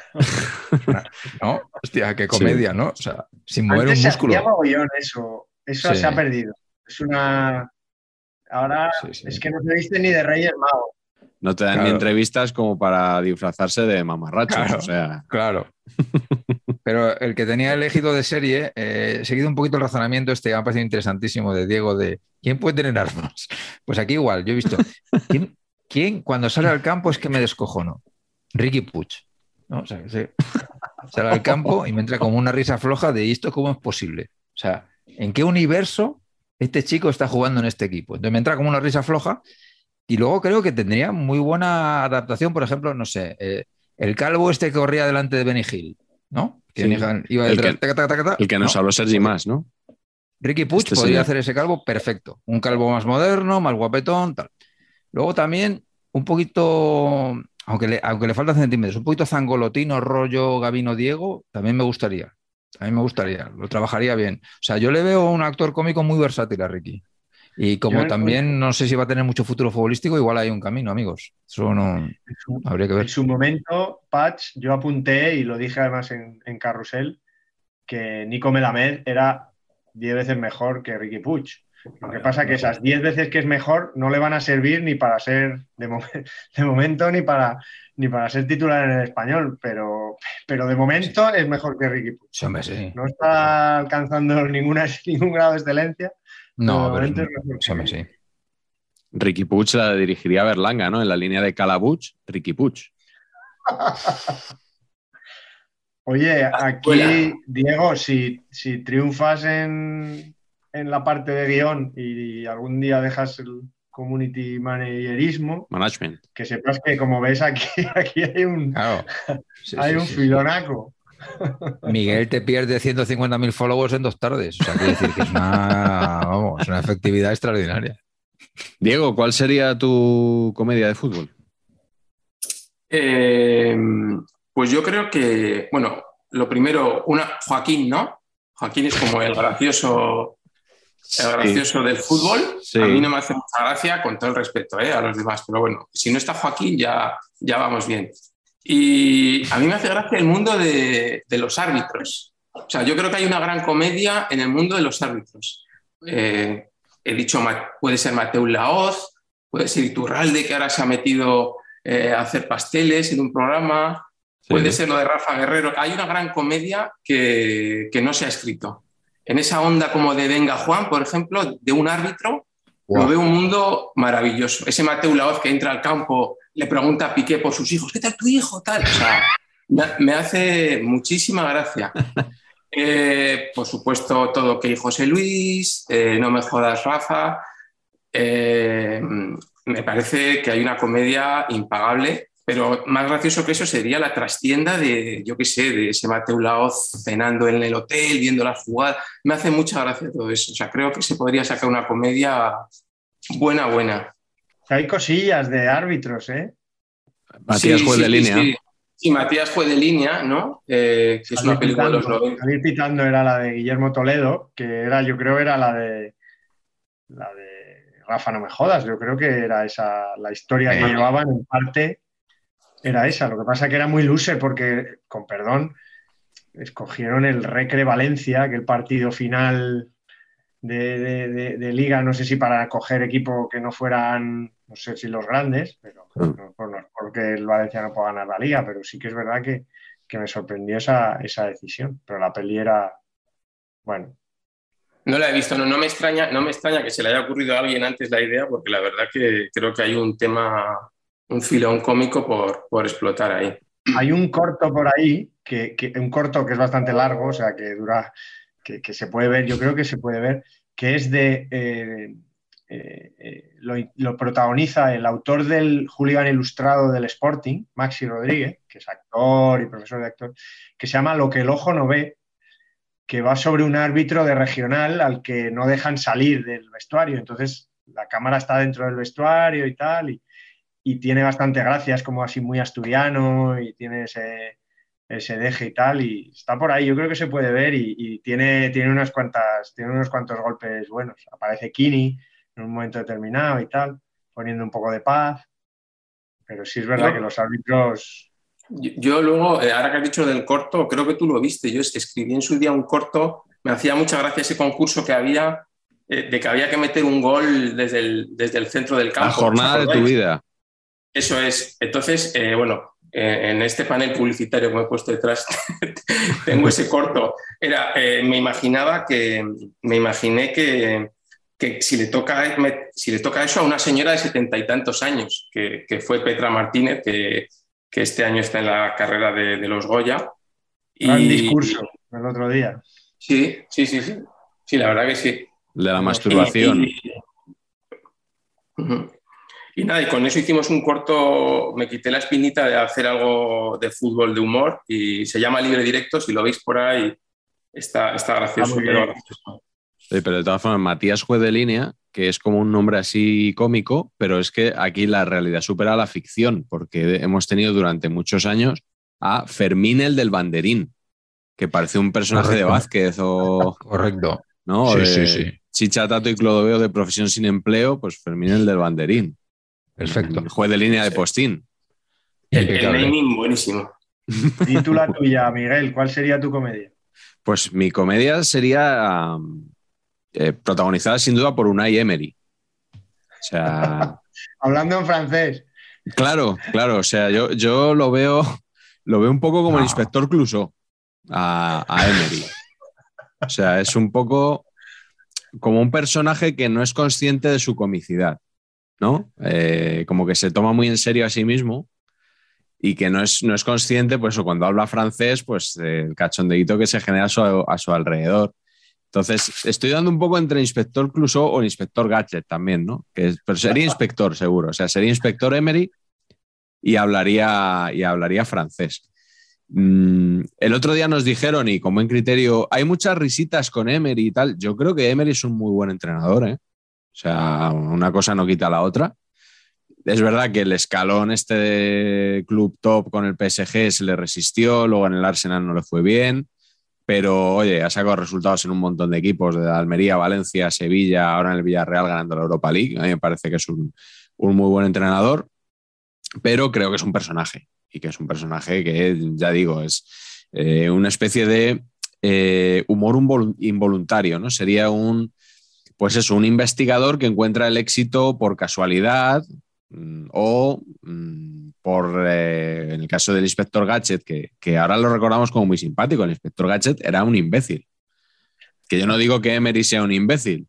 ¿No? Hostia, qué comedia, ¿no? O sea, sin mover un músculo. eso. Eso se ha perdido. Es una. Ahora es que no se viste ni de Reyes Magos. No te dan ni entrevistas como para disfrazarse de mamarrachos. o sea. Claro. <laughs> Pero el que tenía elegido de serie, eh, seguido un poquito el razonamiento este, me ha parecido interesantísimo de Diego, de ¿quién puede tener armas? Pues aquí igual, yo he visto, ¿quién, cuando sale al campo es que me descojono? Ricky Puch. ¿no? O sea, sale al campo y me entra como una risa floja de ¿esto cómo es posible? O sea, ¿en qué universo este chico está jugando en este equipo? Entonces me entra como una risa floja y luego creo que tendría muy buena adaptación, por ejemplo, no sé, eh, el calvo este que corría delante de Benny Hill, ¿no? el, que, nos habló Sergi más, ¿no? Ricky Puch este podría hacer ese calvo perfecto. Un calvo más moderno, más guapetón, tal. Luego también un poquito, aunque le, aunque le faltan centímetros, un poquito zangolotino, rollo Gabino Diego, también me gustaría. A mí me gustaría, lo trabajaría bien. O sea, yo le veo un actor cómico muy versátil a Ricky. Y como también no sé si va a tener mucho futuro futbolístico, igual hay un camino, amigos. Eso no habría que ver. En su momento, Patch, yo apunté y lo dije además en, Carrusel, que Nico Melamed era 10 veces mejor que Ricky Puch. Lo que pasa es que esas 10 veces que es mejor no le van a servir ni para ser <laughs> de, momento ni para, ni para ser titular en el español, pero, pero de momento es mejor que Ricky Puch. No está alcanzando ninguna, <laughs> ningún grado de excelencia, no, pero sí. Ricky Puch la dirigiría a Berlanga, ¿no? En la línea de Calabuch, Ricky Puch. <laughs> Oye, <laughs> aquí, Diego, si, si triunfas en, en, la parte de guion y algún día dejas el community managerismo, management, que sepas que como ves aquí, <laughs> aquí hay un, hay un filonaco. Miguel te pierde 150.000 followers en dos tardes. O sea, quiere decir que es una, efectividad extraordinaria. Diego, ¿cuál sería tu comedia de fútbol? Eh, pues yo creo que, bueno, lo primero, una Joaquín, ¿no? Joaquín es como el gracioso, el gracioso del fútbol. A mí no me hace mucha gracia, con todo el respeto ¿eh? a los demás, pero bueno, si no está Joaquín ya, ya vamos bien. Y a mí me hace gracia el mundo de, los árbitros. O sea, yo creo que hay una gran comedia en el mundo de los árbitros. Eh, he dicho, puede ser Mateo Laoz, puede ser Iturralde, que ahora se ha metido eh, a hacer pasteles en un programa, puede ser lo de Rafa Guerrero. Hay una gran comedia que, no se ha escrito. En esa onda como de Venga Juan, por ejemplo, de un árbitro, lo veo un mundo maravilloso. Ese Mateo Laoz que entra al campo le pregunta a Piqué por sus hijos, ¿qué tal tu hijo? Tal. O sea, me hace muchísima gracia. <laughs> Eh, por supuesto, todo que José Luis, eh, No me jodas Rafa. Eh, me parece que hay una comedia impagable, pero más gracioso que eso sería la trastienda de, yo qué sé, de ese Mateo Laoz cenando en el hotel, viendo la jugada. Me hace mucha gracia todo eso. O sea, creo que se podría sacar una comedia buena, buena. hay cosillas de árbitros, ¿eh? Matías fue de línea. Sí, Matías fue de línea, ¿no? Eh, que es una película de los 90. Salir pitando era la de Guillermo Toledo, que era, yo creo, era la de la de Rafa, no me jodas. Yo creo que era esa, la historia que llevaban en parte era esa. Lo que pasa que era muy luce porque, con perdón, escogieron el Recre Valencia, que el partido final de, liga, no sé si para coger equipo que no fueran, no sé si los grandes, pero no, porque el Valencia no pueda ganar la liga, pero sí que es verdad que, me sorprendió esa, decisión. Pero la peli era, bueno. No la he visto, no, no, me extraña, no me extraña que se le haya ocurrido a alguien antes la idea, porque la verdad que creo que hay un tema, un filón cómico por, por explotar ahí. Hay un corto por ahí, que, un corto que es bastante largo, o sea, que dura, que, se puede ver, yo creo que se puede ver, que es de, eh, eh, eh, lo, protagoniza el autor del Hooligan Ilustrado del Sporting, Maxi Rodríguez, que es actor y profesor de actor, que se llama Lo que el ojo no ve, que va sobre un árbitro de regional al que no dejan salir del vestuario. Entonces, la cámara está dentro del vestuario y tal, y, y tiene bastante gracia, es como así muy asturiano y tiene ese, ese deje y tal, y está por ahí, yo creo que se puede ver y, tiene, tiene, unas cuantas, tiene unos cuantos golpes buenos. Aparece Kini en un momento determinado y tal, poniendo un poco de paz, pero sí es verdad que los árbitros... Yo, luego, eh, ahora que has dicho del corto, creo que tú lo viste, yo es que escribí en su día un corto, me hacía mucha gracia ese concurso que había, eh, de que había que meter un gol desde el, desde el centro del campo. La jornada de tu vida. Eso es. Entonces, eh, bueno, en este panel publicitario que me he puesto detrás, <laughs> tengo ese corto. Era, eh, me imaginaba que, me imaginé que, que si, le toca, si le toca eso a una señora de setenta y tantos años, que, que fue Petra Martínez, que, que, este año está en la carrera de, de los Goya. Gran y, discurso el otro día. Sí, sí, sí, sí. Sí, la verdad que sí. De la masturbación. Y nada, y con eso hicimos un corto, me quité la espinita de hacer algo de fútbol de humor y se llama Libre Directo, si lo veis por ahí, está, está gracioso. Sí, pero de todas formas, Matías Juez de Línea, que es como un nombre así cómico, pero es que aquí la realidad supera la ficción, porque hemos tenido durante muchos años a Fermín el del Banderín, que parece un personaje de Vázquez o... Correcto. ¿no? Sí, sí, sí. Chicha, Tato y Clodoveo de profesión sin empleo, pues Fermín el del Banderín. Perfecto. juez de línea de postín. El, naming buenísimo. ¿Y tú la tuya, Miguel? ¿Cuál sería tu comedia? Pues mi comedia sería eh, protagonizada sin duda por Unai Emery. O sea. <laughs> Hablando en francés. Claro, claro. O sea, yo, yo lo veo, lo veo un poco como el inspector Clouseau a, a Emery. O sea, es un poco como un personaje que no es consciente de su comicidad. ¿no? Eh, como que se toma muy en serio a sí mismo y que no es, no es consciente, pues cuando habla francés, pues el cachondeito que se genera a su, alrededor. Entonces, estoy dando un poco entre inspector Clouseau o inspector Gadget también, ¿no? Que, pero sería inspector seguro, o sea, sería inspector Emery y hablaría, y hablaría francés. Mm, el otro día nos dijeron, y con buen criterio, hay muchas risitas con Emery y tal. Yo creo que Emery es un muy buen entrenador, ¿eh? O sea, una cosa no quita la otra. Es verdad que el escalón este de club top con el PSG se le resistió, luego en el Arsenal no le fue bien, pero oye, ha sacado resultados en un montón de equipos, de Almería, Valencia, Sevilla, ahora en el Villarreal ganando la Europa League. A mí me parece que es un, muy buen entrenador, pero creo que es un personaje y que es un personaje que, ya digo, es eh, una especie de eh, humor involuntario, ¿no? Sería un pues es un investigador que encuentra el éxito por casualidad o mm, por, eh, el caso del inspector Gadget, que, ahora lo recordamos como muy simpático, el inspector Gadget era un imbécil. Que yo no digo que Emery sea un imbécil,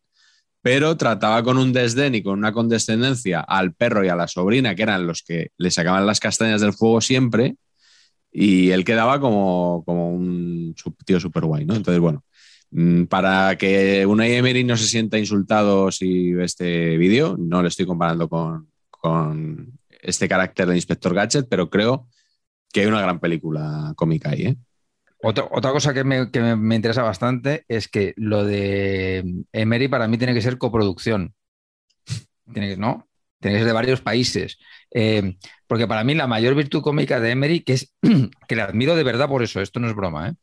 pero trataba con un desdén y con una condescendencia al perro y a la sobrina, que eran los que le sacaban las castañas del fuego siempre, y él quedaba como, como un tío súper guay, ¿no? Entonces, bueno, Mm, para que una Emery no se sienta insultado si ve este vídeo, no le estoy comparando con, este carácter de Inspector Gadget, pero creo que hay una gran película cómica ahí. ¿eh? Otra, cosa que, me, interesa bastante es que lo de Emery para mí tiene que ser coproducción. Tiene que, ¿no? tiene que ser de varios países. Eh, porque para mí la mayor virtud cómica de Emery, que es <clears throat> que le admiro de verdad por eso, esto no es broma, ¿eh?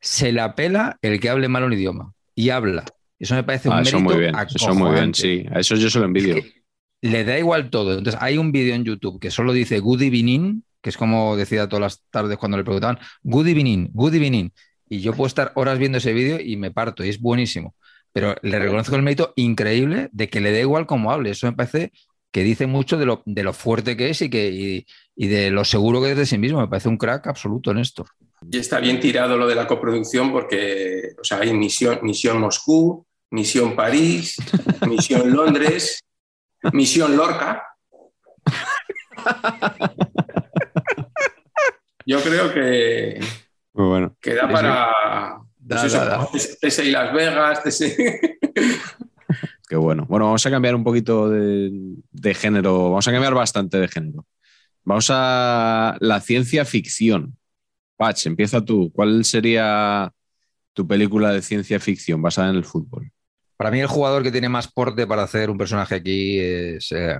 se la pela el que hable mal un idioma y habla. Eso me parece un Ah, mérito eso muy bien, eso muy bien, sí. A eso yo se lo envidio. Es que le da igual todo. Entonces, hay un vídeo en YouTube que solo dice Good evening, que es como decía todas las tardes cuando le preguntaban, Good evening, Good evening. Y yo puedo estar horas viendo ese vídeo y me parto, y es buenísimo. Pero le reconozco el mérito increíble de que le da igual cómo hable. Eso me parece que dice mucho de lo, de lo fuerte que es y, que, y, de lo seguro que es de sí mismo. Me parece un crack absoluto en esto. Y está bien tirado lo de la coproducción porque o sea, hay misión, misión Moscú, misión París, misión Londres, misión Lorca. Yo creo que, Muy bueno. que da para Da, pues eso, da, da. TSI Las Vegas, TSI... <laughs> Qué bueno. Bueno, vamos a cambiar un poquito de, de género. Vamos a cambiar bastante de género. Vamos a la ciencia ficción. Patch, empieza tú. ¿Cuál sería tu película de ciencia ficción basada en el fútbol? Para mí el jugador que tiene más porte para hacer un personaje aquí es eh,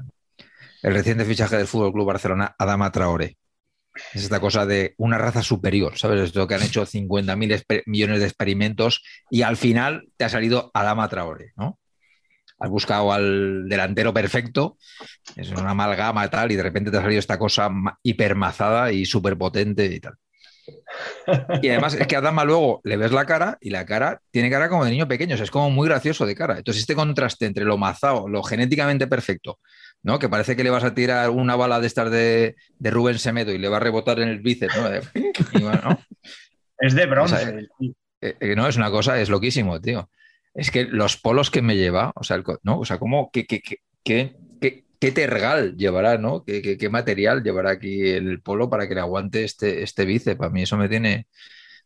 el reciente fichaje del Fútbol Club Barcelona, Adama Traoré. Es esta cosa de una raza superior, ¿sabes? Esto que han hecho 50.000 exper- millones de experimentos y al final te ha salido Adama Traoré, ¿no? Has buscado al delantero perfecto, es una amalgama tal, y de repente te ha salido esta cosa ma- hipermazada y superpotente y tal. Y además es que a Adama luego le ves la cara y la cara tiene cara como de niño pequeño, o sea, es como muy gracioso de cara. Entonces este contraste entre lo mazado, lo genéticamente perfecto, ¿no? Que parece que le vas a tirar una bala de estas de, de Rubén Semedo y le va a rebotar en el bíceps, ¿no? De- y bueno, ¿no? Es de bronce. O sea. Eh, eh, no, es una cosa, es loquísimo, tío. Es que los polos que me lleva, o sea, el ¿no? O sea, ¿cómo, qué, qué, qué, qué, qué- tergal llevará, ¿no? ¿Qué, qué- material llevará aquí el polo para que le aguante este, este bíceps? A mí eso me tiene,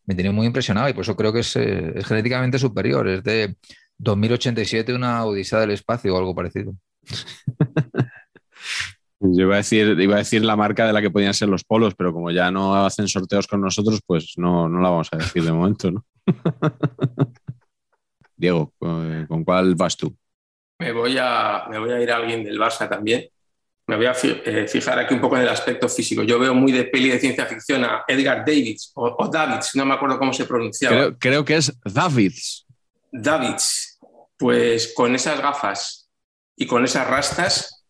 me tiene muy impresionado y por eso creo que es, eh, es genéticamente superior. Es de 2087, una odisea del espacio o algo parecido. <laughs> Yo iba a decir, iba a decir la marca de la que podían ser los polos, pero como ya no hacen sorteos con nosotros, pues no, no la vamos a decir de momento, ¿no? <laughs> Diego, ¿con con cuál vas tú? Me voy, a, me voy a ir a alguien del Barça también. Me voy a eh, fijar aquí un poco en el aspecto físico. Yo veo muy de peli de ciencia ficción a Edgar Davids o, o Davids, no me acuerdo cómo se pronunciaba. Creo, creo que es Davids. Davids, pues con esas gafas y con esas rastas,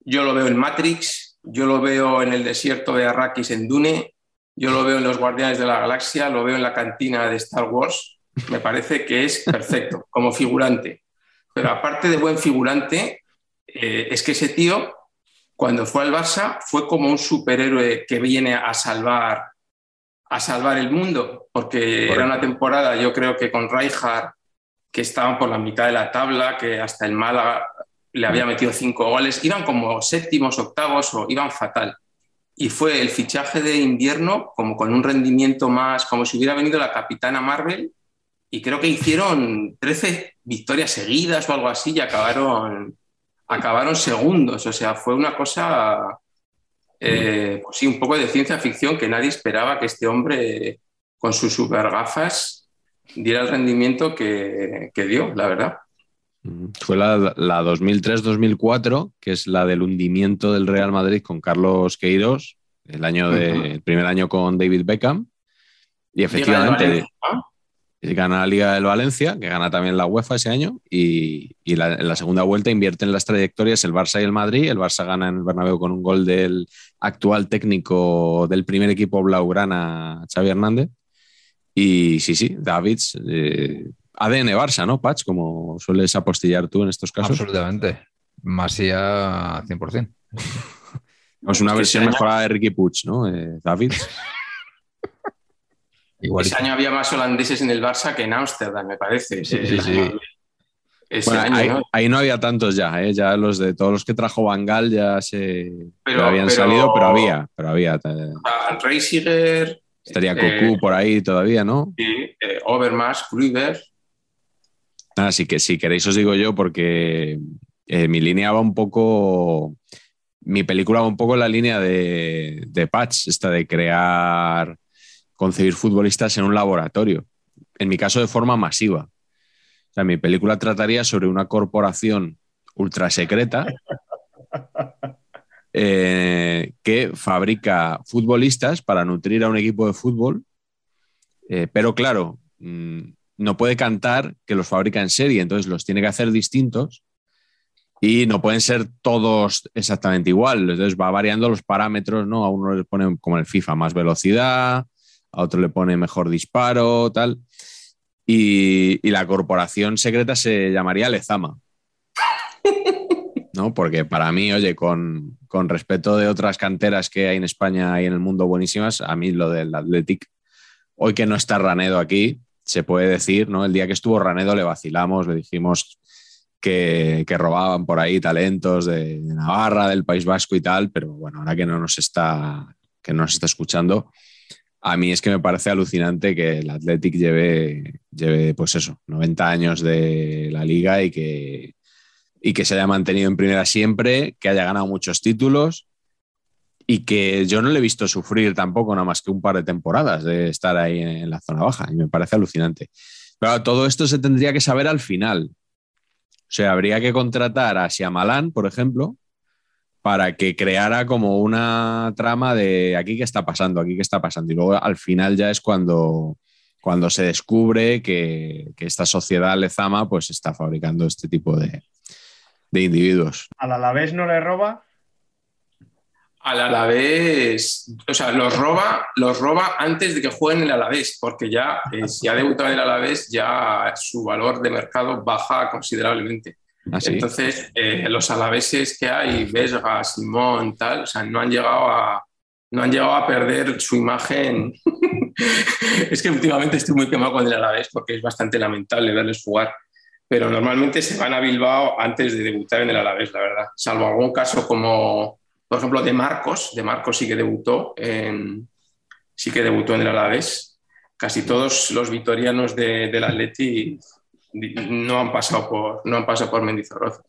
yo lo veo en Matrix, yo lo veo en el desierto de Arrakis en Dune, yo lo veo en Los Guardianes de la Galaxia, lo veo en la cantina de Star Wars. Me parece que es perfecto como figurante. Pero aparte de buen figurante, eh, es que ese tío, cuando fue al Barça, fue como un superhéroe que viene a salvar, a salvar el mundo, porque era una temporada, yo creo que con Rijkaard, que estaban por la mitad de la tabla, que hasta el Málaga le había metido cinco goles, iban como séptimos, octavos o iban fatal. Y fue el fichaje de invierno como con un rendimiento más, como si hubiera venido la capitana Marvel y creo que hicieron 13 victorias seguidas o algo así y acabaron, acabaron segundos. O sea, fue una cosa, eh, pues sí, un poco de ciencia ficción que nadie esperaba que este hombre con sus super gafas diera el rendimiento que, que dio, la verdad. Fue la, la 2003-2004, que es la del hundimiento del Real Madrid con Carlos Queiroz, el, año de, el primer año con David Beckham. Y efectivamente Valencia, ¿no? Gana la Liga del Valencia, que gana también la UEFA ese año, y, y la- en la segunda vuelta invierten las trayectorias el Barça y el Madrid. El Barça gana en el Bernabéu con un gol del actual técnico del primer equipo blaugrana, Xavi Hernández. Y sí, sí, Davids, eh, ADN Barça, ¿no, Patch? Como sueles apostillar tú en estos casos. Absolutamente. Masía 100%. <laughs> Es una Es que versión mejorada de Ricky Puig, ¿no? Eh, Davids. <laughs> Ese año había más holandeses en el Barça que en Ámsterdam, me parece. Sí, sí, sí. Ese Bueno, año, ahí, ¿no? ahí no había tantos ya, ¿eh? Ya los de todos los que trajo Bangal ya se Pero- habían pero- salido, pero había, pero había. eh, Ah, Reisiger, Estaría eh, Cocu por ahí todavía, ¿no? sí, eh, Overmars, Kluivert. Así que si queréis os digo yo porque eh, mi línea va un poco, mi película va un poco en la línea de, de Patch, esta de crear, concebir futbolistas en un laboratorio, en mi caso de forma masiva. O sea, mi película trataría sobre una corporación ultra secreta <laughs> eh, que fabrica futbolistas para nutrir a un equipo de fútbol, eh, pero claro, mm, no puede cantar que los fabrica en serie, entonces los tiene que hacer distintos y no pueden ser todos exactamente igual. Entonces va variando los parámetros, ¿no? A uno le pone como el FIFA más velocidad, a otro le pone mejor disparo, tal. Y, y la corporación secreta se llamaría Lezama. ¿no? Porque para mí, oye, con, con, respeto de otras canteras que hay en España y en el mundo buenísimas, a mí lo del Athletic, hoy que no está Ranedo aquí, se puede decir, ¿no? El día que estuvo Ranedo le vacilamos, le dijimos que, que robaban por ahí talentos de, de, Navarra, del País Vasco y tal, pero bueno, ahora que no nos está, que no nos está escuchando, a mí es que me parece alucinante que el Athletic lleve, lleve, pues eso, 90 años de la liga y que, y que se haya mantenido en primera siempre, que haya ganado muchos títulos y que yo no le he visto sufrir tampoco nada más que un par de temporadas de estar ahí en la zona baja y me parece alucinante. Pero todo esto se tendría que saber al final. O sea, habría que contratar a Siamalán, por ejemplo, para que creara como una trama de aquí qué está pasando, aquí qué está pasando. Y luego al final ya es cuando, cuando se descubre que, que esta sociedad lezama pues está fabricando este tipo de, de individuos. ¿Al Alavés no le roba? Al Alavés, o sea, los roba, los roba antes de que jueguen el Alavés, porque ya, eh, si ha debutado en el Alavés, ya su valor de mercado baja considerablemente. ¿Ah, sí? Entonces, eh, los alaveses que hay, Vesga, Simón, tal, o sea, no han llegado a, no han llegado a perder su imagen. <laughs> es que últimamente estoy muy quemado con el Alavés porque es bastante lamentable verles jugar pero normalmente se van a Bilbao antes de debutar en el Alavés, la verdad. Salvo algún caso como, por ejemplo, de Marcos. De Marcos sí que debutó en, sí que debutó en el Alavés. Casi todos los vitorianos de, del Atleti no han pasado por, no han pasado por Mendizorroza.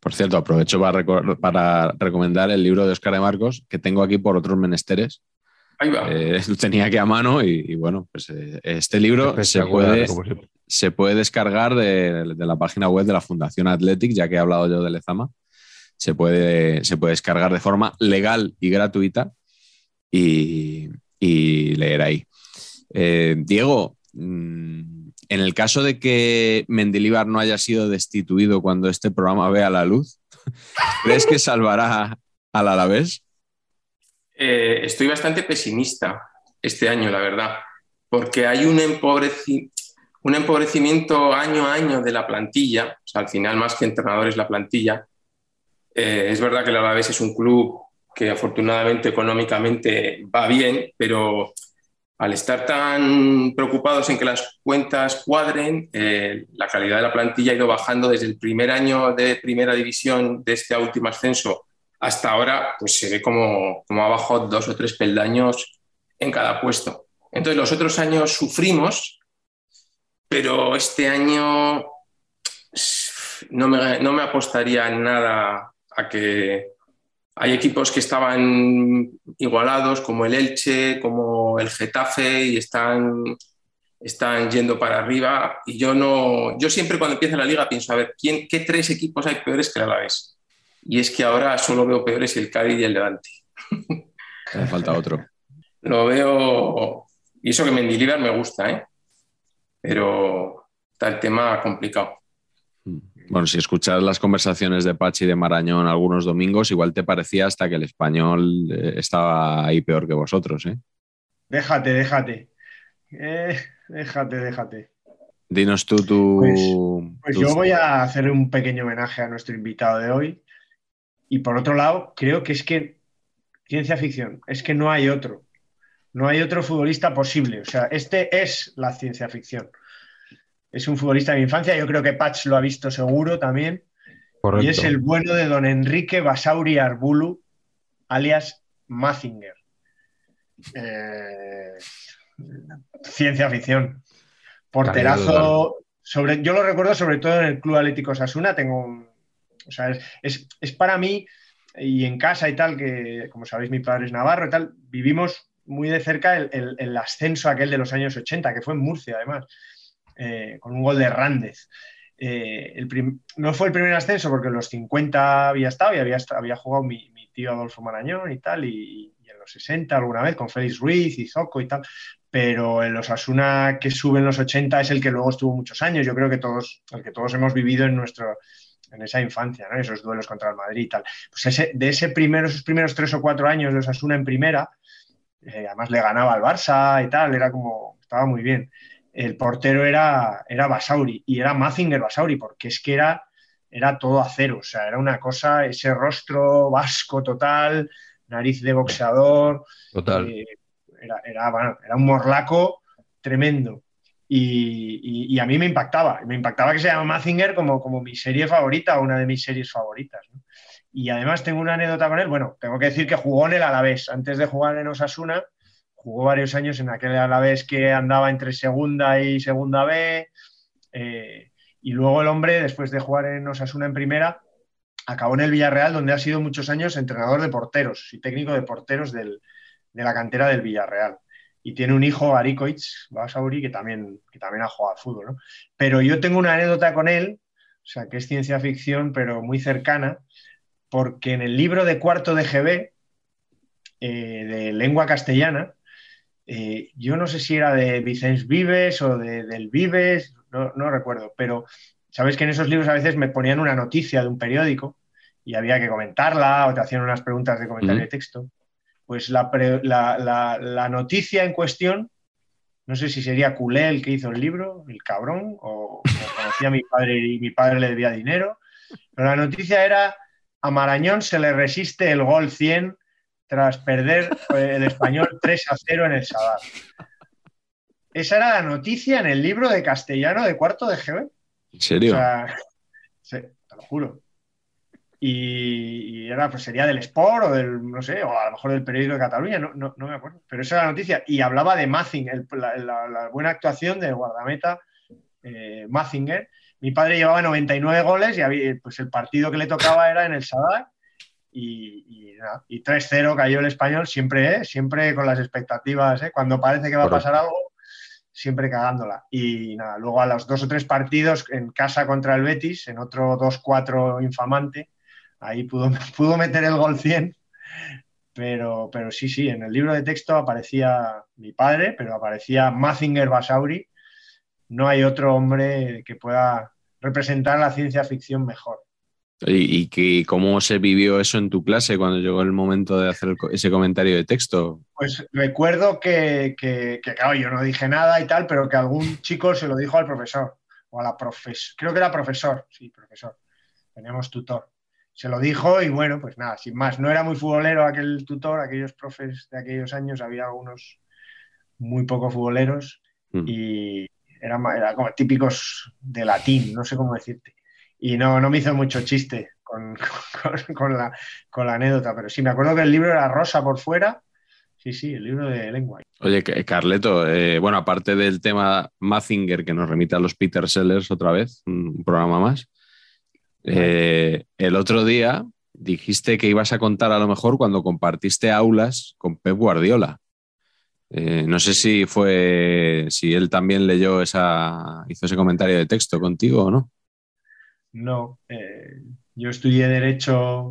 Por cierto, aprovecho para, para, recomendar el libro de Oscar de Marcos, que tengo aquí por otros menesteres. Ahí va. Eh, <laughs> lo tenía aquí a mano y, y bueno, pues eh, este libro se puede, se puede descargar de, de, la página web de la Fundación Athletic, ya que he hablado yo de Lezama. Se puede, se puede descargar de forma legal y gratuita y, y leer ahí. Eh, Diego, mm, en el caso de que Mendilibar no haya sido destituido cuando este programa vea la luz, <laughs> ¿crees que salvará al Alavés? Eh, estoy bastante pesimista este año, la verdad, porque hay un empobrecimiento un empobrecimiento año a año de la plantilla, o sea, al final más que entrenadores la plantilla. Eh, es verdad que el Alavés es un club que afortunadamente económicamente va bien, pero al estar tan preocupados en que las cuentas cuadren, eh, la calidad de la plantilla ha ido bajando desde el primer año de primera división de este último ascenso hasta ahora, pues se ve como, como ha bajado dos o tres peldaños en cada puesto. Entonces, los otros años sufrimos pero este año no me, no me apostaría nada a que hay equipos que estaban igualados, como el Elche, como el Getafe, y están, están yendo para arriba. Y yo no, yo siempre cuando empieza la liga pienso, a ver, ¿quién, ¿qué tres equipos hay peores que el Alavés? Y es que ahora solo veo peores el Cádiz y el Levante. <laughs> Me falta otro. Lo veo, y eso que Mendilibar me gusta, ¿eh? pero está el tema complicado. Bueno, si escuchas las conversaciones de Pachi y de Marañón algunos domingos, igual te parecía hasta que el español eh, estaba ahí peor que vosotros, ¿eh? Déjate, déjate. Eh, déjate, déjate. Dinos tú tu. Pues, pues tu... yo voy a hacer un pequeño homenaje a nuestro invitado de hoy. Y por otro lado, creo que es que ciencia ficción, es que no hay otro. No hay otro futbolista posible. O sea, este es la ciencia ficción. Es un futbolista de mi infancia. Yo creo que Patch lo ha visto seguro también. Correcto. Y es el bueno de don Enrique Basauri Arbulu, alias Mazinger. Eh, ciencia ficción. Porterazo. Sobre, yo lo recuerdo sobre todo en el Club Atlético Sasuna. Tengo un, o sea, es, es, es, para mí y en casa y tal, que como sabéis mi padre es navarro y tal, vivimos muy de cerca el, el, el, ascenso aquel de los años 80, que fue en Murcia además, eh, con un gol de Rández. Eh, no fue el primer ascenso porque en los 50 había estado y había, jugado mi, tío Adolfo Marañón y tal, y, en los 60 alguna vez con Félix Ruiz y Zoco y tal, pero el Osasuna que sube en los 80 es el que luego estuvo muchos años, yo creo que todos, el que todos hemos vivido en nuestro en esa infancia, ¿no? esos duelos contra el Madrid y tal. Pues de ese primero, esos primeros tres o cuatro años de Osasuna en primera, eh, además le ganaba al Barça y tal, era como, estaba muy bien. El portero era, era Basauri y era Mazinger Basauri, porque es que era era todo acero, o sea, era una cosa, ese rostro vasco total, nariz de boxeador. Total. Eh, era, era, un morlaco tremendo. Y, a mí me impactaba, me impactaba que se llama Mazinger como, como mi serie favorita, una de mis series favoritas. Y además tengo una anécdota con él, bueno, tengo que decir que jugó en el Alavés, antes de jugar en Osasuna, jugó varios años en aquel Alavés que andaba entre segunda y segunda B. Eh, y luego el hombre, después de jugar en Osasuna en primera, acabó en el Villarreal, donde ha sido muchos años entrenador de porteros y técnico de porteros de la cantera del Villarreal. Y tiene un hijo, Arikovic Basauri, que también, que también ha jugado al fútbol. Pero yo tengo una anécdota con él, o sea, que es ciencia ficción, pero muy cercana, porque en el libro de cuarto de GB, eh, de lengua castellana, eh, yo no sé si era de Vicens Vives o de, del Vives, no, recuerdo, pero sabes que en esos libros a veces me ponían una noticia de un periódico y había que comentarla o te hacían unas preguntas de comentario de texto. Pues la, noticia en cuestión, no sé si sería Culé el que hizo el libro, el cabrón, o, conocía a mi padre y mi padre le debía dinero, pero la noticia era a Marañón se le resiste el gol 100 tras perder el español <laughs> 3 a 0 en el Sadar. Esa era la noticia en el libro de castellano de cuarto de GB. ¿En serio? sí, te lo juro. Y, era, pues sería del Sport o del, no sé, o a lo mejor del periódico de Cataluña, no, me acuerdo. Pero esa era la noticia. Y hablaba de Mazinger, la, buena actuación del guardameta eh, Mazinger. Mi padre llevaba 99 goles y había, pues el partido que le tocaba era en el Sadar y, y, 3-0 cayó el español, siempre, ¿eh? siempre con las expectativas. ¿eh? Cuando parece que va a pasar algo, siempre cagándola. Y nada, luego a los dos o tres partidos en casa contra el Betis, en otro 2-4 infamante, ahí pudo, <laughs> pudo meter el gol 100. Pero, pero sí, sí, en el libro de texto aparecía mi padre, pero aparecía Mazinger Basauri. No hay otro hombre que pueda representar la ciencia ficción mejor. ¿Y, cómo se vivió eso en tu clase cuando llegó el momento de hacer ese comentario de texto? Pues recuerdo que, claro, yo no dije nada y tal, pero que algún chico se lo dijo al profesor o a la profesora. Creo que era profesor, sí, profesor. Teníamos tutor. Se lo dijo y bueno, pues nada, sin más. No era muy futbolero aquel tutor, aquellos profes de aquellos años, había algunos muy poco futboleros mm. y eran, eran como típicos de latín, no sé cómo decirte y no, no me hizo mucho chiste <laughs> con, con, la, con, la, anécdota, pero sí, me acuerdo que el libro era rosa por fuera. Sí, sí, el libro de lengua. Oye, Carleto, eh, bueno, aparte del tema Mazinger que nos remite a los Peter Sellers otra vez, un programa más, eh, el otro día dijiste que ibas a contar a lo mejor cuando compartiste aulas con Pep Guardiola. Eh, no sé si fue, si él también leyó esa, hizo ese comentario de texto contigo o no. No, eh, yo estudié Derecho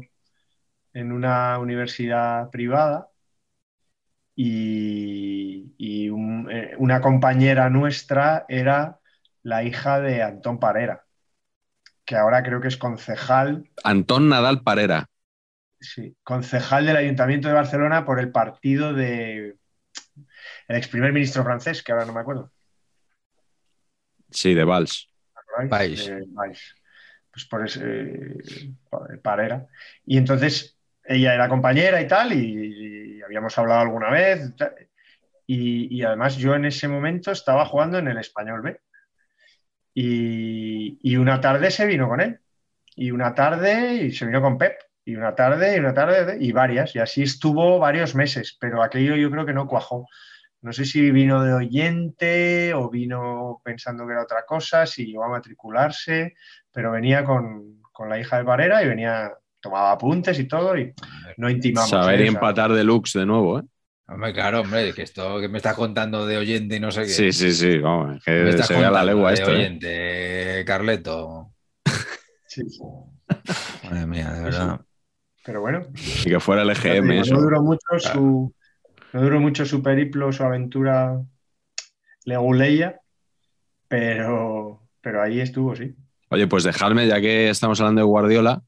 en una universidad privada y, eh, una compañera nuestra era la hija de Antón Parera, que ahora creo que es concejal. Antón Nadal Parera. Sí, concejal del Ayuntamiento de Barcelona por el partido de el ex primer ministro francés, que ahora no me acuerdo. Sí, de Valls. Valls pues por ese parera. Y entonces ella era compañera y tal, y, habíamos hablado alguna vez. Y, además yo en ese momento estaba jugando en el Español B. Y, una tarde se vino con él. Y una tarde y se vino con Pep. Y una tarde y una tarde y varias. Y así estuvo varios meses. Pero aquello yo creo que no cuajó. No sé si vino de oyente o vino pensando que era otra cosa, si llegó a matricularse, pero venía con, la hija de Barrera y venía, tomaba apuntes y todo y no intimamos. Saber y empatar de lux de nuevo, ¿eh? Hombre, claro, hombre, que esto que me estás contando de oyente y no sé qué. Sí, sí, sí, vamos, que me se vea la legua esto. De ¿eh? oyente, Carleto. Sí. Madre mía, de verdad. pero bueno. Y que fuera el EGM. no, eso. duró mucho su, no duró mucho su periplo, su aventura leguleya, pero, pero ahí estuvo, sí. Oye, pues dejadme, ya que estamos hablando de Guardiola,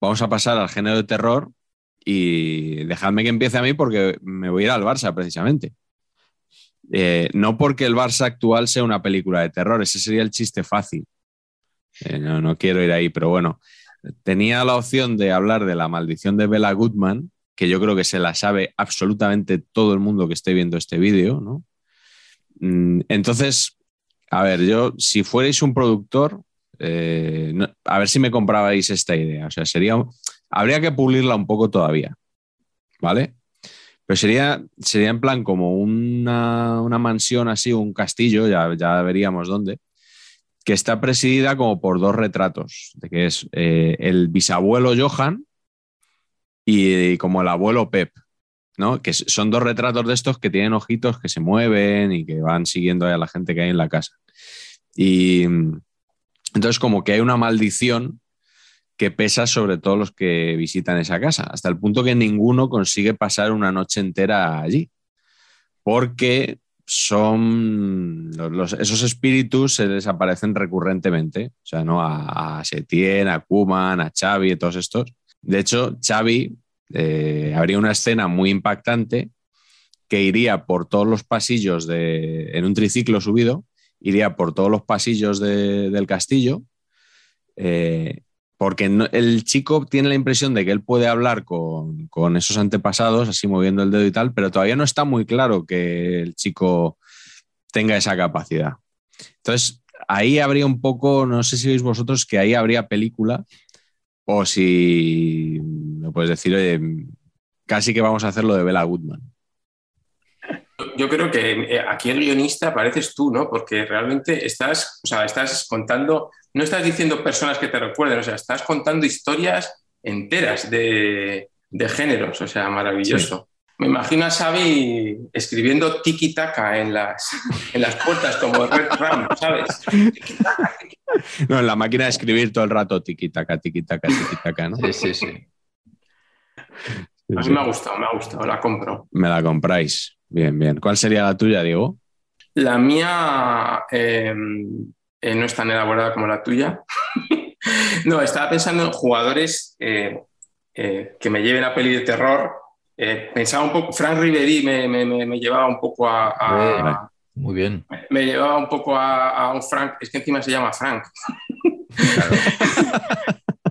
vamos a pasar al género de terror y dejadme que empiece a mí porque me voy a ir al Barça precisamente. Eh, no porque el Barça actual sea una película de terror, ese sería el chiste fácil. Eh, no, no quiero ir ahí, pero bueno, tenía la opción de hablar de la maldición de Bella Goodman, que yo creo que se la sabe absolutamente todo el mundo que esté viendo este vídeo, ¿no? Mm, Entonces, a ver, yo, si fuerais un productor, eh, a ver si me comprabais esta idea. O sea, sería, habría que pulirla un poco todavía, ¿vale? Pero sería, sería en plan como una, una mansión así, un castillo, ya, ya veríamos dónde, que está presidida como por dos retratos, de que es eh, el bisabuelo Johan y, como el abuelo Pep, ¿no? Que son dos retratos de estos que tienen ojitos que se mueven y que van siguiendo a la gente que hay en la casa. Y entonces como que hay una maldición que pesa sobre todos los que visitan esa casa, hasta el punto que ninguno consigue pasar una noche entera allí, porque son los- esos espíritus se desaparecen recurrentemente, o sea, ¿no? A, a Setien, a Kuman, a Xavi, todos estos. De hecho, Xavi eh, habría una escena muy impactante que iría por todos los pasillos de, en un triciclo subido, iría por todos los pasillos de- del castillo, eh, porque el chico tiene la impresión de que él puede hablar con, con esos antepasados, así moviendo el dedo y tal, pero todavía no está muy claro que el chico tenga esa capacidad. Entonces, ahí habría un poco, no sé si veis vosotros, que ahí habría película, o si me puedes decir, oye, casi que vamos a hacer lo de Bella Goodman. Yo creo que eh, aquí el guionista pareces tú, ¿no? Porque realmente estás, o sea, estás contando, no estás diciendo personas que te recuerden, o sea, estás contando historias enteras de, de géneros, o sea, maravilloso. Me imagino a Xavi escribiendo tiki-taka en las, <laughs> en las puertas como Red Ram, ¿sabes? No, en la máquina de escribir todo el rato, tiquitaca, tiquitaca, tiquitaca, ¿no? Sí, sí, sí. A mí me ha gustado, me ha gustado, la compro. Me la compráis. Bien, bien. ¿Cuál sería la tuya, Diego? La mía eh, eh, no es tan elaborada como la tuya. <laughs> no, estaba pensando en jugadores eh, eh, que me lleven a peli de terror. Eh, pensaba un poco, Frank Riveri me, me- me- me llevaba un poco a. Muy bien. me llevaba un poco a, a un Frank, es que encima se llama Frank. Claro.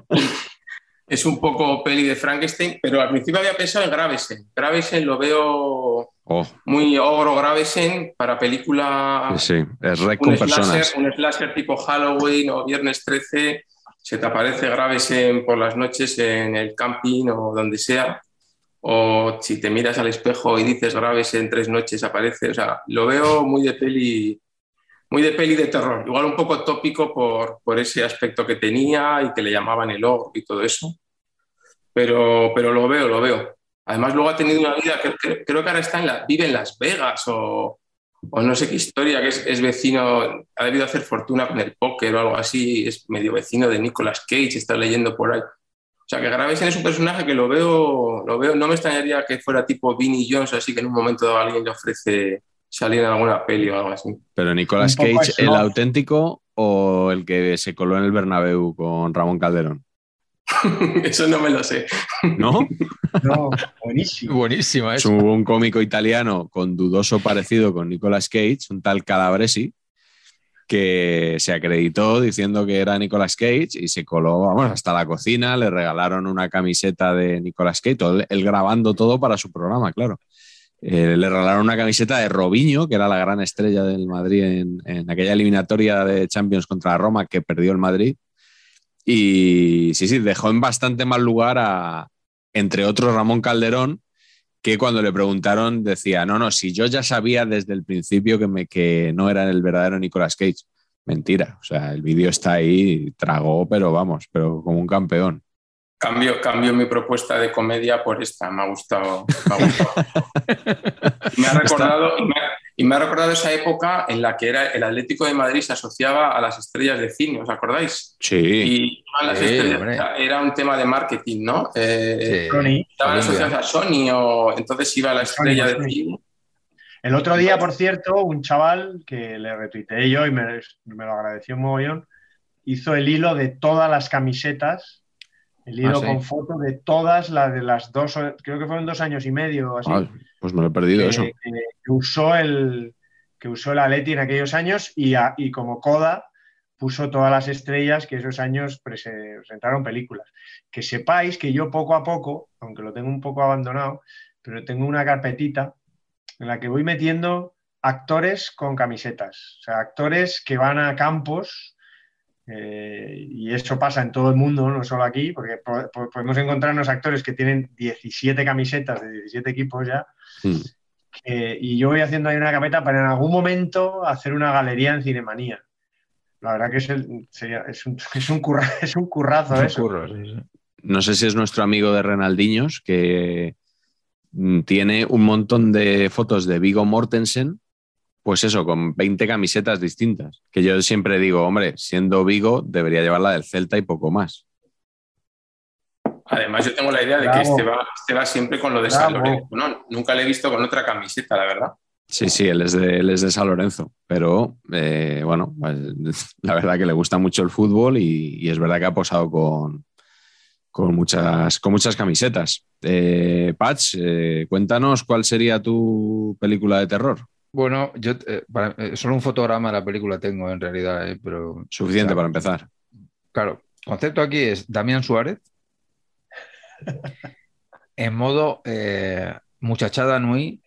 <laughs> Es un poco peli de Frankenstein, pero al principio había pensado en Gravesen. Gravesen lo veo Oh, muy ogro Gravesen para película sí, sí. Es rec con slasher, personas. un slasher tipo Halloween o Viernes 13, se te aparece graves en- por las noches en el camping o donde sea, o si te miras al espejo y dices graves en tres noches aparece, o sea, lo veo muy de peli, muy de peli de terror, igual un poco tópico por, por ese aspecto que tenía y que le llamaban el ogro y todo eso, pero, pero lo veo, lo veo. Además luego ha tenido una vida, que, creo que ahora está en la, vive en Las Vegas o, o no sé qué historia, que es, es vecino, ha debido hacer fortuna con el póker o algo así, es medio vecino de Nicolas Cage, está leyendo por ahí. O sea, que Gravesen es un personaje que lo veo, lo veo, no me extrañaría que fuera tipo Vinnie Jones, así que en un momento dado alguien le ofrece salir en alguna peli o algo así. Pero Nicolas Cage, ¿el auténtico o el que se coló en el Bernabéu con Ramón Calderón? <laughs> Eso no me lo sé. ¿No? <laughs> No, buenísimo. Buenísima Es eso. un, un cómico italiano con dudoso parecido con Nicolas Cage, un tal Calabresi, que se acreditó diciendo que era Nicolas Cage y se coló, hasta la cocina, le regalaron una camiseta de Nicolas Cage, todo, él grabando todo para su programa, claro. Eh, le regalaron una camiseta de Robinho, que era la gran estrella del Madrid en, en aquella eliminatoria de Champions contra Roma que perdió el Madrid. Y sí, sí, dejó en bastante mal lugar a, entre otros, Ramón Calderón, que cuando le preguntaron decía, no, no, si yo ya sabía desde el principio que, me, que no era el verdadero Nicolas Cage. Mentira, o sea, el vídeo está ahí, tragó, pero vamos, pero como un campeón. Cambio, cambio mi propuesta de comedia por esta, me ha gustado. Me ha, gustado. <laughs> Me ha recordado, me ha, Y me ha recordado esa época en la que era el Atlético de Madrid se asociaba a las estrellas de cine, ¿os acordáis? Sí. Y las Sí, estrellas, hombre. era un tema de marketing, ¿no? Eh, Sí. Estaban Sony, asociados a Sony o entonces iba la estrella de cine. El otro día, por cierto, un chaval que le retuiteé yo y me, me lo agradeció un mogollón, hizo el hilo de todas las camisetas, el hilo Ah, sí. con foto de todas las de las dos, creo que fueron dos años y medio o así, pues me lo he perdido que, eso. que- que usó el que usó el Atleti en aquellos años y, a- y como coda puso todas las estrellas que esos años prese- presentaron películas. Que sepáis que yo poco a poco, aunque lo tengo un poco abandonado, pero tengo una carpetita en la que voy metiendo actores con camisetas, o sea, actores que van a campos, eh, y eso pasa en todo el mundo, no solo aquí, porque po- po- podemos encontrarnos actores que tienen 17 camisetas de 17 equipos ya, Mm. eh, y yo voy haciendo ahí una carpeta para en algún momento hacer una galería en Cinemanía. La verdad que es, el- sería- es, un, <laughs> es, un curra- es un currazo eso. curros, sí, sí. No sé si es nuestro amigo de Renaldiños que mm, tiene un montón de fotos de Vigo Mortensen, pues eso, con 20 camisetas distintas. Que yo siempre digo, hombre, siendo Vigo, debería llevar la del Celta y poco más. Además, yo tengo la idea de que este va, este va siempre con lo de San. Lorenzo. ¿no? Nunca le he visto con otra camiseta, la verdad. Sí, sí, él es de, él es de San Lorenzo, pero eh, bueno, pues, <laughs> la verdad que le gusta mucho el fútbol y, y es verdad que ha posado con, con, muchas, con muchas camisetas. Eh, Patch, eh, cuéntanos cuál sería tu película de terror. Bueno, yo eh, para- eh, solo un fotograma de la película tengo en realidad, eh, pero Suficiente para empezar. claro, el concepto aquí es Damián Suárez en modo eh, muchachada nui,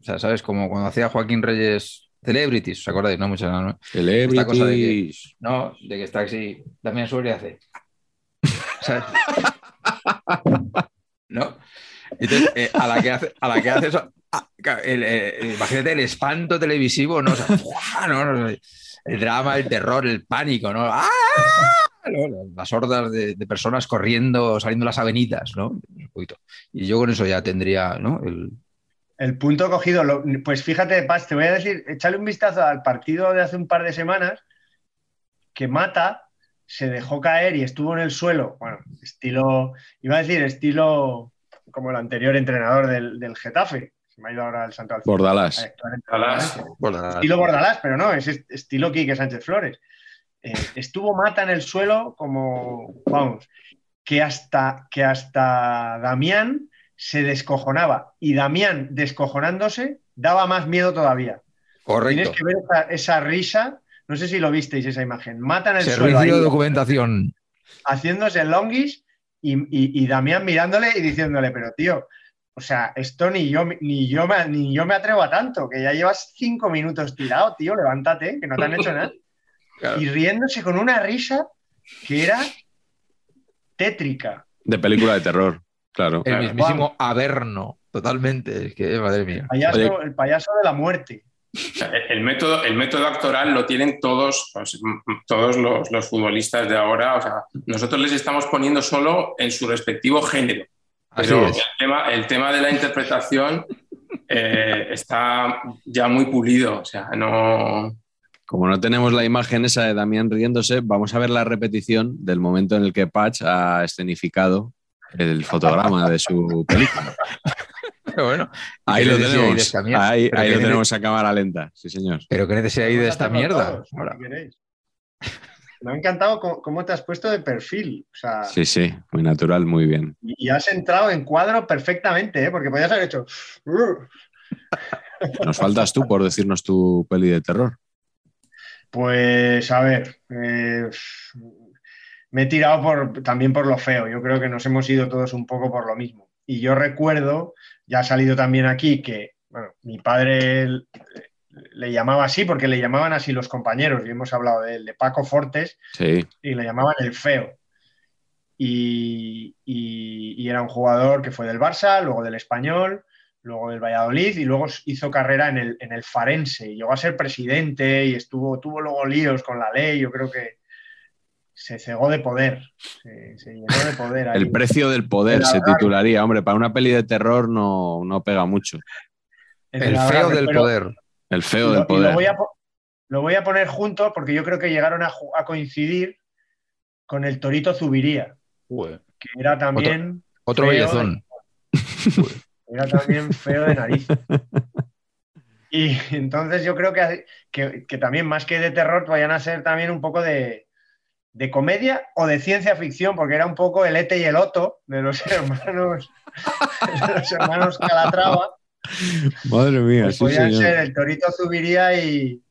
o sea, ¿sabes? Como cuando hacía Joaquín Reyes Celebrities, ¿os acordáis? No. Esta cosa de que- Celebrities. No, de que está así, Damián Suárez hace. ¿Sabes? <laughs> ¿No? Entonces, eh, a, la que hace, a la que hace eso, ah, claro, el- el- imagínate el espanto televisivo, ¿no? O sea, <laughs> ¡fua! ¿no? No sé, el drama, el terror, el pánico, ¿no? ¡Ah! Las hordas de, personas corriendo, saliendo las avenidas, ¿no? Y yo con eso ya tendría, ¿no? El, El punto cogido, lo- pues fíjate, Paz, te voy a decir, échale un vistazo al partido de hace un par de semanas que Mata se dejó caer y estuvo en el suelo, bueno, estilo, iba a decir estilo como el anterior entrenador del, del Getafe, se me ha ido ahora el santo al cielo. Bordalás. Bordalás. bueno, estilo Bordalás, pero no, es est- estilo Quique Sánchez Flores. Eh, estuvo Mata en el suelo como, vamos, que hasta, que hasta Damián se descojonaba y Damián descojonándose daba más miedo todavía. correcto. Tienes que ver esa, esa risa, no sé si lo visteis esa imagen, Mata en el suelo Servicio ahí, de documentación. haciéndose longis y, y- y Damián mirándole y diciéndole, pero tío, o sea, esto ni yo, ni, yo me, ni yo me atrevo a tanto, que ya llevas cinco minutos tirado, tío, levántate, que no te han hecho nada. <laughs> Claro. Y riéndose con una risa que era tétrica. De película de terror, claro. El mismísimo Averno, totalmente. Es que, madre mía. Payaso- Oye. el payaso de la muerte. El, el método, el método actoral lo tienen todos, pues, todos los, los futbolistas de ahora. O sea, nosotros les estamos poniendo solo en su respectivo género. Así Pero es. el tema, el tema de la interpretación eh, está ya muy pulido. O sea, no. Como no tenemos la imagen esa de Damián riéndose, vamos a ver la repetición del momento en el que Patch ha escenificado el fotograma de su película. <laughs> Pero bueno, Ahí ¿qué lo tenemos. Ahí, lo tenemos a cámara lenta, sí, señor. Pero qué necesidad hay de esta mierda. todos, si Ahora, queréis. Me ha encantado cómo, cómo te has puesto de perfil. O sea, Sí, sí, muy natural, muy bien. y has entrado en cuadro perfectamente, ¿eh? porque podías haber hecho. Nos faltas tú por decirnos tu peli de terror. Pues a ver, eh, me he tirado por, también por lo feo. Yo creo que nos hemos ido todos un poco por lo mismo. Y yo recuerdo, ya ha salido también aquí, que bueno, mi padre le llamaba así porque le llamaban así los compañeros, y hemos hablado de él, de Paco Fortes, Sí, y le llamaban el feo. Y, y- y era un jugador que fue del Barça, luego del Español, luego del Valladolid y luego hizo carrera en el, en el Farense. Y llegó a ser presidente y estuvo, tuvo luego líos con la ley. Yo creo que se cegó de poder, se, se llenó de poder. ahí. el precio del poder se titularía. Hombre, para una peli de terror no, no pega mucho. El feo del pero- poder. El feo del poder. Lo voy, a, poner junto porque yo creo que llegaron a, coincidir con el Torito Zubiría, que era también... Otro, bellezón. Era también feo de nariz. <laughs> Y entonces yo creo que, que, también más que de terror vayan a ser también un poco de, de, comedia o de ciencia ficción, porque era un poco el Ete y el Otto de los <laughs> hermanos, de los hermanos Calatrava. <laughs> Madre mía, pues podían ser el Torito Zubiría y,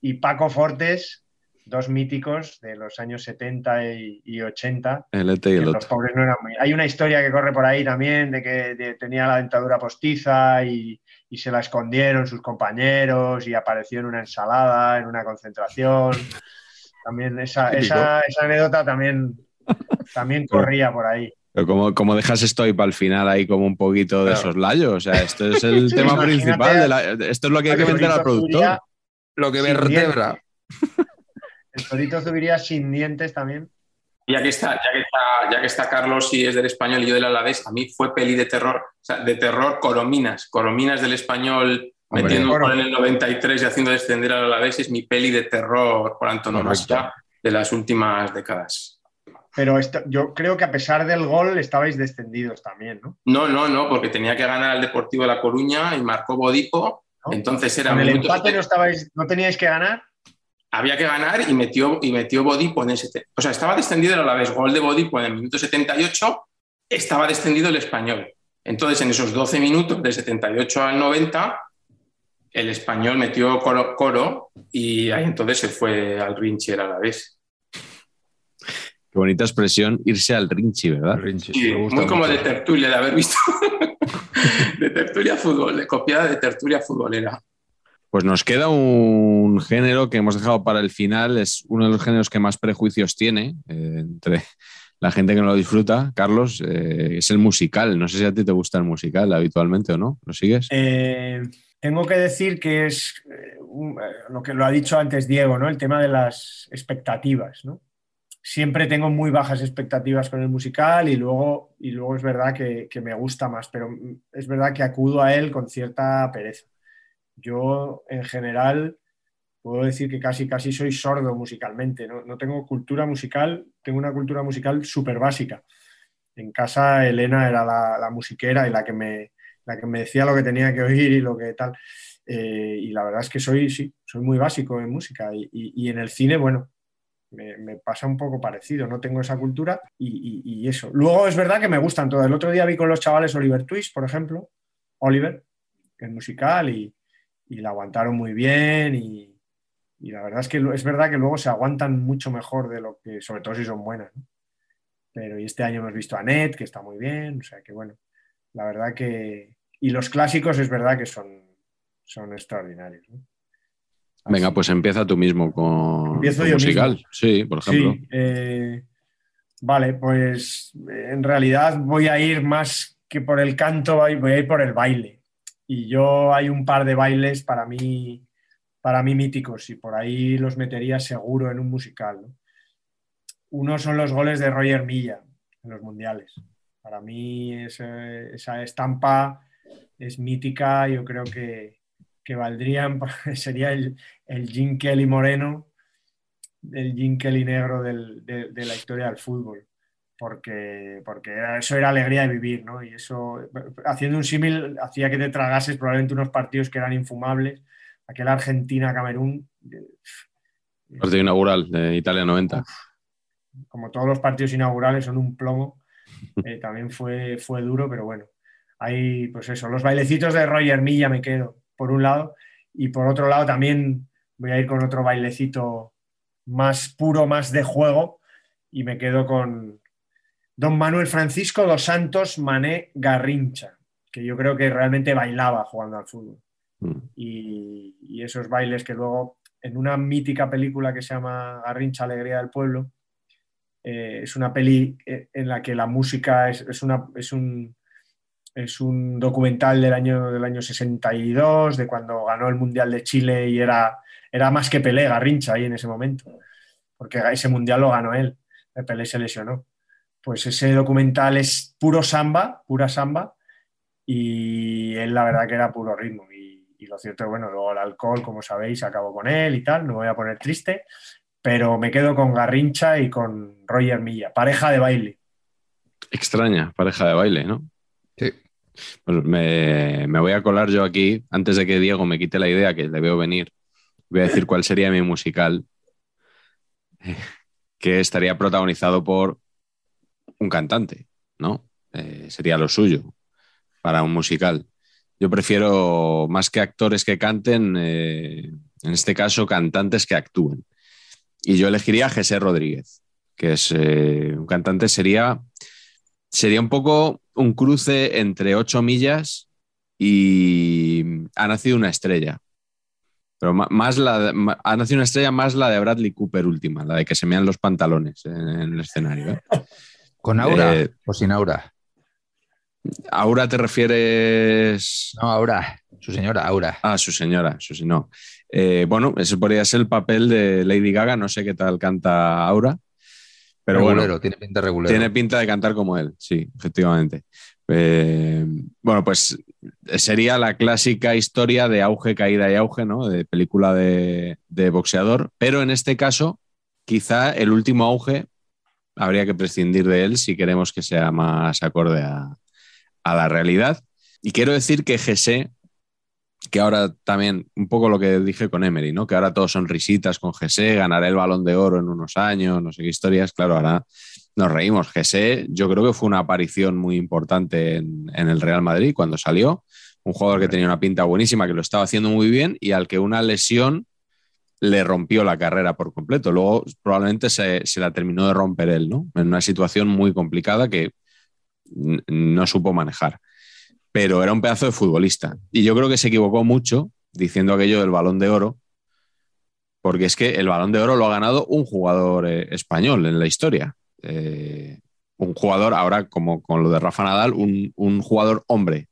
y Paco Fortes, dos míticos de los años 70 y, 80. El ET y el los pobres no eran muy... Hay una historia que corre por ahí también de que tenía la dentadura postiza y, se la escondieron sus compañeros y apareció en una ensalada, en una concentración. También esa, esa, anécdota también, también corría por ahí. Pero como, dejas esto ahí para el final ahí como un poquito de soslayo, o sea, esto es <laughs> el tema principal, de la, esto es lo que hay que vender al productor. Lo que vertebra. El torito subiría sin dientes también. Ya que, está, ya, que está, ya que está Carlos y es del español y yo del Alavés, a mí fue peli de terror, o sea, de terror Corominas. Corominas del español metiendo en el 93 y haciendo descender al Alavés es mi peli de terror por antonomasia de las últimas décadas. Pero yo creo que a pesar del gol estabais descendidos también, ¿no? No, no, no, porque tenía que ganar al Deportivo de La Coruña y marcó Bodipo. Entonces era. ¿Con el empate no, estabais, no teníais que ganar? había que ganar y metió, y metió Bodipo en ese. O sea, estaba descendido a la vez gol de Bodipo en el minuto 78, estaba descendido el español. Entonces, en esos 12 minutos, de 78 al 90, el español metió coro, coro y ahí entonces se fue al Rinchi a la vez. Qué bonita expresión, irse al Rinchi, ¿verdad? muy como de tertulia, de haber visto. <laughs> de tertulia fútbol, de copiada de tertulia futbolera. Pues nos queda un género que hemos dejado para el final, es uno de los géneros que más prejuicios tiene eh, entre la gente que no lo disfruta, Carlos, eh, es el musical. No sé si a ti te gusta el musical habitualmente o no. ¿Lo sigues? Eh, tengo que decir que es lo que lo ha dicho antes Diego, ¿no? El tema de las expectativas, ¿no? Siempre tengo muy bajas expectativas con el musical y luego, y luego es verdad que me gusta más, pero es verdad que acudo a él con cierta pereza. Yo, en general, puedo decir que casi, casi soy sordo musicalmente. No, tengo cultura musical, tengo una cultura musical súper básica. En casa, Elena era la, musiquera y la que, me, la que me decía lo que tenía que oír y lo que tal. Eh, y la verdad es que soy, sí, soy muy básico en música. Y, en el cine, bueno, me, pasa un poco parecido, no tengo esa cultura y, eso. Luego es verdad que me gustan todas. El otro día vi con los chavales Oliver Twist, por ejemplo, Oliver, el musical, y, y la aguantaron muy bien y, la verdad es que es verdad que luego se aguantan mucho mejor de lo que, sobre todo si son buenas. Pero este año hemos visto a Net, que está muy bien, o sea que bueno, la verdad que... Y los clásicos es verdad que son, son extraordinarios. Venga, pues empieza tú mismo con, Empiezo musical. Sí, por ejemplo. Eh, vale, pues en realidad voy a ir más que por el canto, voy a ir por el baile y yo hay un par de bailes para mí, para mí míticos y por ahí los metería seguro en un musical. Uno son los goles de Roger Milla en los mundiales. Para mí esa estampa es mítica, yo creo que, que valdrían, <laughs> sería el, el Jim Kelly moreno, el Jim Kelly negro de la historia del fútbol porque, porque eso era alegría de vivir, ¿no? Y eso, haciendo un símil, hacía que te tragases probablemente unos partidos que eran infumables. Aquel Argentina-Camerún. Partido inaugural de Italia 90. Como todos los partidos inaugurales son un plomo. <laughs> Eh, también fue, fue duro, pero bueno. Hay, pues eso, los bailecitos de Roger Milla me quedo, por un lado. Y por otro lado también voy a ir con otro bailecito más puro, más de juego. Y me quedo con, don Manuel Francisco dos Santos Mané Garrincha, que yo creo que realmente bailaba jugando al fútbol. Mm. Y, esos bailes que luego, en una mítica película que se llama Garrincha, Alegría del Pueblo, eh, es una peli eh, en la que la música es, una, es, un, es un documental del año, del año 62, de cuando ganó el Mundial de Chile y era, era más que Pelé, Garrincha ahí en ese momento, porque ese Mundial lo ganó él, Pelé se lesionó pues ese documental es puro samba, pura samba, y él la verdad que era puro ritmo. Y, lo cierto es, bueno, luego el alcohol, como sabéis, acabo con él y tal, no me voy a poner triste, pero me quedo con Garrincha y con Roger Milla, pareja de baile. Extraña, pareja de baile, ¿no? Pues me, me voy a colar yo aquí, antes de que Diego me quite la idea que le veo venir, voy a decir cuál sería mi musical, <laughs> que estaría protagonizado por un cantante, ¿no? Eh, sería lo suyo para un musical. Yo prefiero más que actores que canten, eh, en este caso cantantes que actúen. Y yo elegiría a José Rodríguez, que es eh, un cantante, sería, sería un poco un cruce entre ocho millas y ha nacido una estrella. Pero más la ha nacido una estrella más la de Bradley Cooper última, la de que se mean los pantalones en, el escenario. ¿eh? ¿Con aura o sin aura? ¿Aura te refieres? No, Aura, su señora, Aura. Ah, su señora, su no. Eh, bueno, ese podría ser el papel de Lady Gaga, no sé qué tal canta Aura. Pero bueno, tiene pinta regulero. Tiene pinta de cantar como él, sí, efectivamente. Eh, bueno, pues sería la clásica historia de auge, caída y auge, ¿no? De película de, de boxeador, pero en este caso, quizá el último auge habría que prescindir de él si queremos que sea más acorde a, a la realidad. Y quiero decir que GC, que ahora también, un poco lo que dije con Emery, ¿no? que ahora todos son risitas con GC, ganaré el balón de oro en unos años, no sé qué historias, claro, ahora nos reímos. GC yo creo que fue una aparición muy importante en, en el Real Madrid cuando salió, un jugador que tenía una pinta buenísima, que lo estaba haciendo muy bien y al que una lesión le rompió la carrera por completo. Luego probablemente se, se, la terminó de romper él, ¿no? En una situación muy complicada que no supo manejar. Pero era un pedazo de futbolista. Y yo creo que se equivocó mucho diciendo aquello del balón de oro, porque es que el balón de oro lo ha ganado un jugador eh, español en la historia. Eh, un jugador, ahora como con lo de Rafa Nadal, un, jugador hombre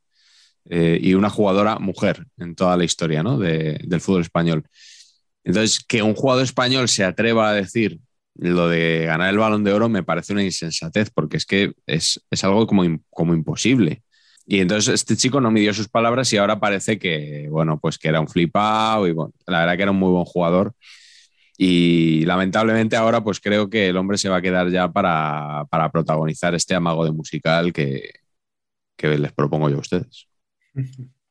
eh, y una jugadora mujer en toda la historia del fútbol español. Entonces, que un jugador español se atreva a decir lo de ganar el balón de oro me parece una insensatez, porque es que es, algo como, como imposible. Y entonces este chico no midió sus palabras y ahora parece que, bueno, pues que era un flipado y bueno, la verdad que era un muy buen jugador. Y lamentablemente ahora pues creo que el hombre se va a quedar ya para, protagonizar este amago de musical que, les propongo yo a ustedes.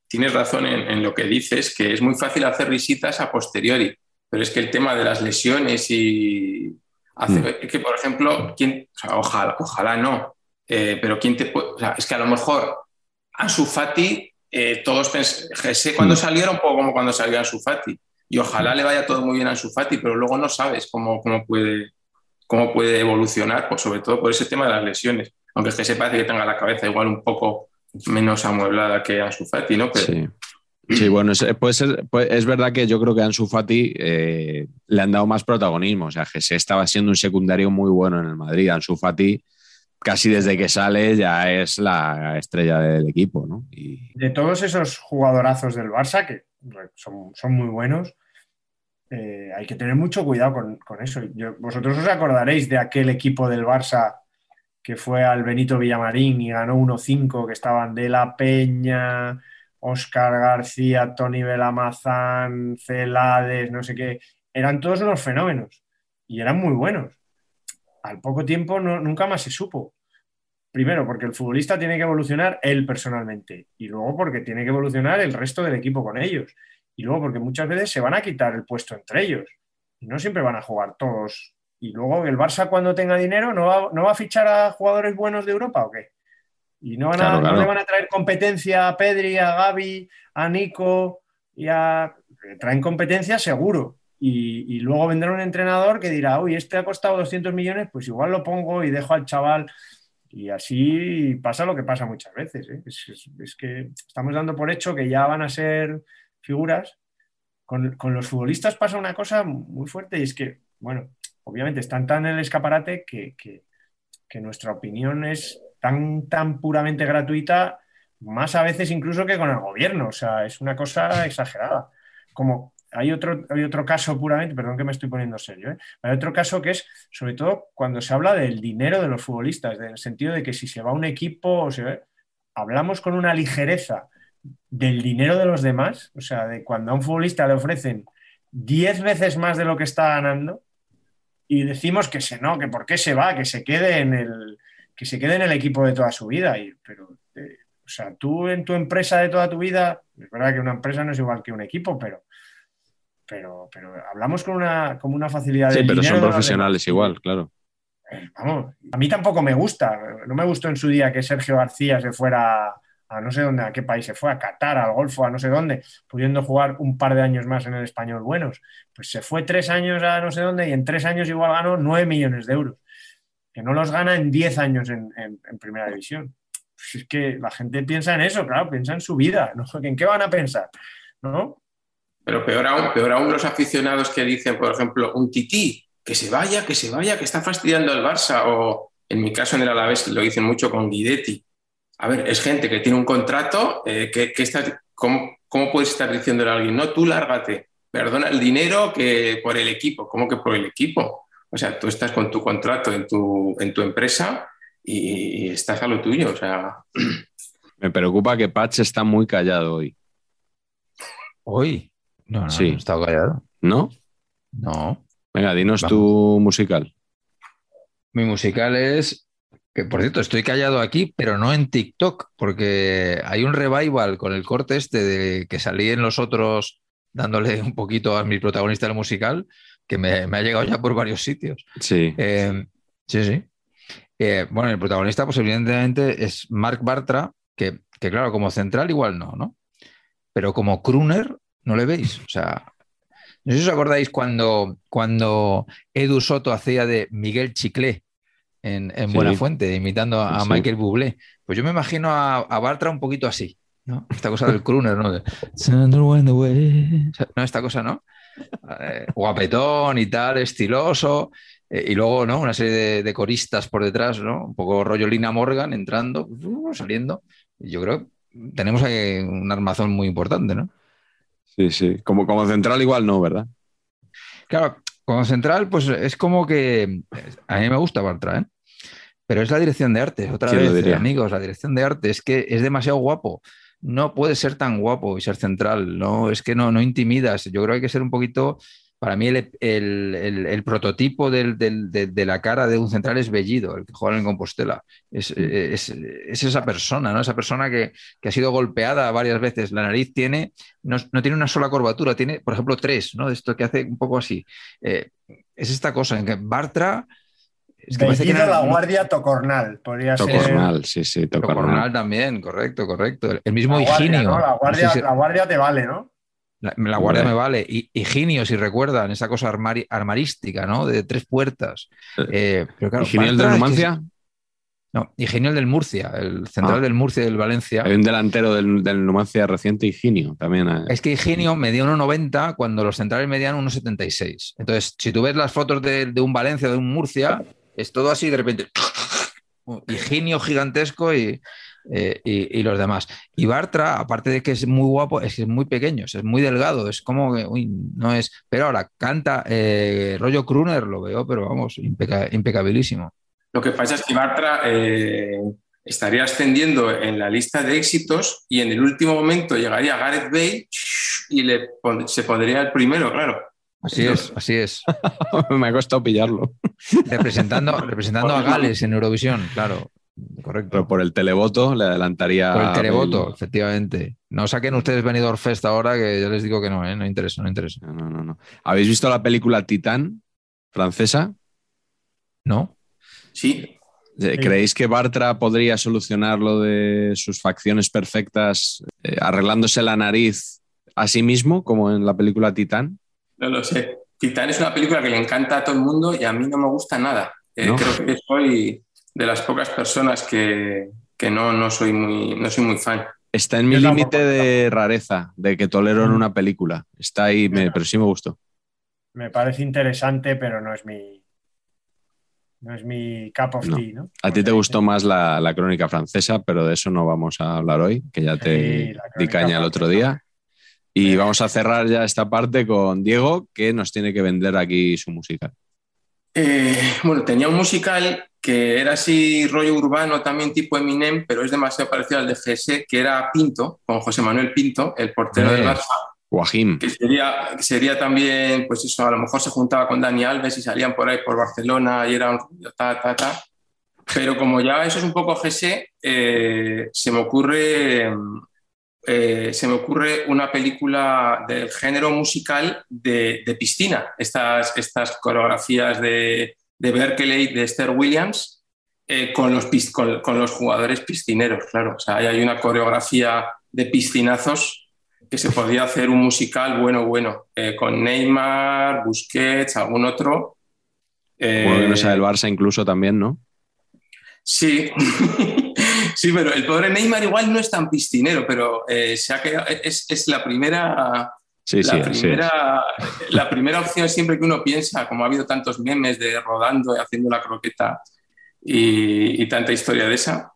Tienes razón en, en, lo que dices, que es muy fácil hacer visitas a posteriori, pero es que el tema de las lesiones y, Mm. que, por ejemplo, ¿quién, ojalá, ojalá no, eh, pero ¿quién te puede, es que a lo mejor Ansu Fati, eh, todos sé cuando mm. salieron, un poco como cuando salió Ansu Fati, y ojalá le vaya todo muy bien a Ansu Fati, pero luego no sabes cómo, cómo, puede, cómo puede evolucionar, pues sobre todo por ese tema de las lesiones, aunque es que se parece que tenga la cabeza igual un poco menos amueblada que Ansu Fati, ¿no? Pero, Sí, bueno, es, puede ser, es verdad que yo creo que a Ansu Fati eh, le han dado más protagonismo. O sea, que se estaba siendo un secundario muy bueno en el Madrid. Ansu Fati, casi desde que sale, ya es la estrella del equipo. ¿no? Y... De todos esos jugadorazos del Barça, que son, muy buenos, eh, hay que tener mucho cuidado con, con eso. vosotros os acordaréis de aquel equipo del Barça que fue al Benito Villamarín y ganó 1-5, que estaban de la Peña. Oscar García, Tony Belamazán, Celades, no sé qué, eran todos unos fenómenos y eran muy buenos. Al poco tiempo nunca más se supo. Primero, porque el futbolista tiene que evolucionar él personalmente y luego porque tiene que evolucionar el resto del equipo con ellos. Y luego porque muchas veces se van a quitar el puesto entre ellos y no siempre van a jugar todos. Y luego el Barça cuando tenga dinero no va, no va a fichar a jugadores buenos de Europa o qué. Y no, le van a traer competencia a Pedri, a Gaby, a Nico y a... Traen competencia seguro. Y, luego vendrá un entrenador que dirá, uy, este ha costado 200 millones, pues igual lo pongo y dejo al chaval. Y así pasa lo que pasa muchas veces. ¿eh? Es, que estamos dando por hecho que ya van a ser figuras. Con, los futbolistas pasa una cosa muy fuerte y es que, bueno, obviamente están tan en el escaparate que, que nuestra opinión es tan, tan puramente gratuita, más a veces incluso que con el gobierno. O sea, es una cosa exagerada. Como hay otro, hay otro caso puramente, perdón que me estoy poniendo serio, ¿eh? hay otro caso que es sobre todo cuando se habla del dinero de los futbolistas, en el sentido de que si se va un equipo, o se hablamos con una ligereza del dinero de los demás, o sea, de cuando a un futbolista le ofrecen 10 veces más de lo que está ganando y decimos que se no, que por qué se va, que se quede en el, que se quede en el equipo de toda su vida. Y, pero, eh, o sea, tú en tu empresa de toda tu vida, es verdad que una empresa no es igual que un equipo, pero, pero, pero hablamos con una, como una facilidad. Sí, pero son profesionales igual, claro. Eh, vamos, a mí tampoco me gusta. No me gustó en su día que Sergio García se fuera a no sé dónde, a qué país se fue, a Qatar, al Golfo, a no sé dónde, pudiendo jugar un par de años más en el español buenos. Pues se fue tres años a no sé dónde y en tres años igual ganó nueve millones de euros, que no los gana en diez años en, primera división. Pues es que la gente piensa en eso, claro, piensa en su vida, ¿no? ¿En qué van a pensar? ¿No? Pero peor aún, peor aún los aficionados que dicen, por ejemplo, un tití, que se vaya, que se vaya, que está fastidiando al Barça, o en mi caso en el Alavés lo dicen mucho con Guidetti, a ver, es gente que tiene un contrato, eh, que, ¿cómo, puedes estar diciéndole a alguien, no, tú lárgate, perdona el dinero que por el equipo? ¿Cómo que por el equipo? O sea, tú estás con tu contrato en tu, en tu empresa y, estás a lo tuyo. O sea... Me preocupa que Patch está muy callado hoy. ¿Hoy? No, no, sí. no está callado. ¿No? No. Venga, dinos tu musical. Mi musical es que por cierto, estoy callado aquí, pero no en TikTok, porque hay un revival con el corte este de que salí en los otros dándole un poquito a mi protagonista del musical, que me, ha llegado ya por varios sitios. Sí. Eh, sí, sí. Eh, bueno, el protagonista, pues evidentemente es Mark Bartra, que, claro, como central igual no, ¿no? Pero como crooner no le veis. O sea, no sé si os acordáis cuando, cuando Edu Soto hacía de Miguel Chiclé en, Buena Fuente, imitando a, Michael Bublé. Pues yo me imagino a, Bartra un poquito así, ¿no? Esta cosa del crooner, ¿no? no, esta cosa, ¿no? Eh, guapetón y tal, estiloso. Eh, y luego, ¿no? Una serie de, coristas por detrás, ¿no? Un poco rollo Lina Morgan entrando, uh, saliendo. Y yo creo que tenemos ahí un armazón muy importante, ¿no? Sí, sí. Como, como central igual no, ¿verdad? Claro, como central, pues es como que a mí me gusta Bartra, ¿eh? Pero es la dirección de arte, otra vez, amigos, la dirección de arte es que es demasiado guapo. No puede ser tan guapo y ser central, no, es que no, no intimidas. Yo creo que hay que ser un poquito para mí el, prototipo de, la cara de un central es Bellido, el que juega en Compostela. Es, esa persona, ¿no? Esa persona que, ha sido golpeada varias veces. La nariz tiene, no, tiene una sola curvatura, tiene, por ejemplo, tres, ¿no? De esto que hace un poco así. Eh, es esta cosa en que Bartra. Es que Bellido, la guardia Tocornal, podría Tocornal, sí, sí, Tocornal. también, correcto, correcto. El mismo Higinio. La, guardia, la guardia te vale, ¿no? La, guardia me vale. Y Higinio, si recuerdan, esa cosa armarística, ¿no? De tres puertas. Eh, pero ¿Higinio el de Numancia? No, Higinio el del Murcia, el central ah. del Murcia y del Valencia. Hay un delantero del, Numancia reciente, Higinio, también. Eh. Es que Higinio medía 1,90 cuando los centrales medían 1,76. Entonces, si tú ves las fotos de, de un Valencia, de un Murcia, es todo así de repente. Higinio gigantesco y, eh, y, los demás. Y Bartra, aparte de que es muy guapo, es que es muy pequeño, es muy delgado, es como que, uy, no es. Pero ahora canta eh, rollo Kruner, lo veo, pero vamos, impecabilísimo. Lo que pasa es que Bartra eh, estaría ascendiendo en la lista de éxitos y en el último momento llegaría Gareth Bale y le se pondría el primero, claro. Así es, así es. <laughs> Me ha costado pillarlo. Representando, representando a Gales en Eurovisión, claro. Correcto. Pero por el televoto le adelantaría. Por el televoto, efectivamente. No saquen ustedes Benidorm Fest ahora, que yo les digo que no, ¿eh? no interesa, no interesa. No, no, no. ¿Habéis visto la película Titán francesa? No. Sí. ¿Creéis que Bartra podría solucionar lo de sus facciones perfectas eh, arreglándose la nariz a sí mismo, como en la película Titán? No lo sé. Titán es una película que le encanta a todo el mundo y a mí no me gusta nada. Eh, creo que soy de las pocas personas que, no, no, soy muy, no soy muy fan. Está en mi límite de rareza, de que tolero en mm. una película. Está ahí, pero sí me gustó. Me parece interesante, pero no es mi, no es mi cup of tea, ¿no? A ti te gustó más la, crónica francesa, pero de eso no vamos a hablar hoy, que ya te di caña el otro día. Y vamos a cerrar ya esta parte con Diego, que nos tiene que vender aquí su musical. Eh, bueno, tenía un musical que era así rollo urbano también tipo Eminem, pero es demasiado parecido al de GS, que era Pinto, con José Manuel Pinto, el portero del Barça. Guajim. Que sería, sería también, pues eso, a lo mejor se juntaba con Dani Alves y salían por ahí por Barcelona y era un ta, ta, ta. Pero como ya eso es un poco GS, eh, se me ocurre eh, se me ocurre una película del género musical de, piscina, estas, estas coreografías de, de, Berkeley, de Esther Williams, eh, con, los, con, los jugadores piscineros, claro. O sea, hay una coreografía de piscinazos que se podía hacer un musical bueno, bueno, eh, con Neymar, Busquets, algún otro. bueno, que no sea el Barça incluso también, ¿no? Sí. <laughs> Sí, pero el pobre Neymar igual no es tan piscinero, pero eh, se ha quedado, es, la primera... Sí, la, primera, la primera opción siempre que uno piensa, como ha habido tantos memes de rodando y haciendo la croqueta y, tanta historia de esa.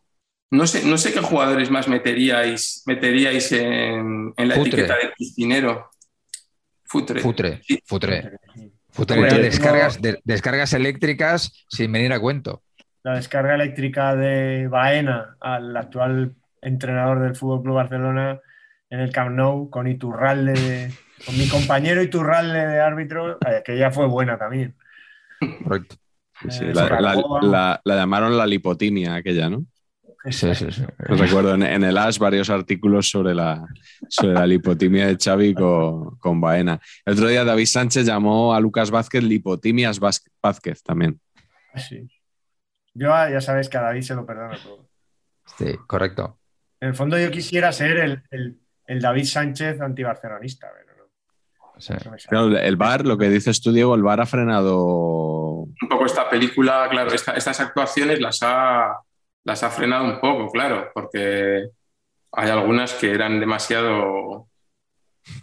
No sé, no sé qué jugadores más meteríais, meteríais en, la etiqueta de piscinero. Futre. Futre. Futre. Futre. Descargas, descargas eléctricas sin venir a cuento la descarga eléctrica de Baena al actual entrenador del Fútbol Club Barcelona en el Camp Nou con Iturralde, con mi compañero Iturralde de árbitro, eh, que ya fue buena también. Correcto. Eh, la, llamaron la lipotimia aquella, ¿no? Sí, sí, sí. Recuerdo en, el AS varios artículos sobre la, sobre la lipotimia de Xavi con, con, Baena. El otro día David Sánchez llamó a Lucas Vázquez lipotimias Vázquez también. Sí. Yo ya sabes que a David se lo perdono todo. Sí, correcto. En el fondo yo quisiera ser el, David Sánchez antibarcelonista, el VAR, lo que dices tú, Diego, el VAR ha frenado... Un poco esta película, claro, estas actuaciones las ha, las ha frenado un poco, claro, porque hay algunas que eran demasiado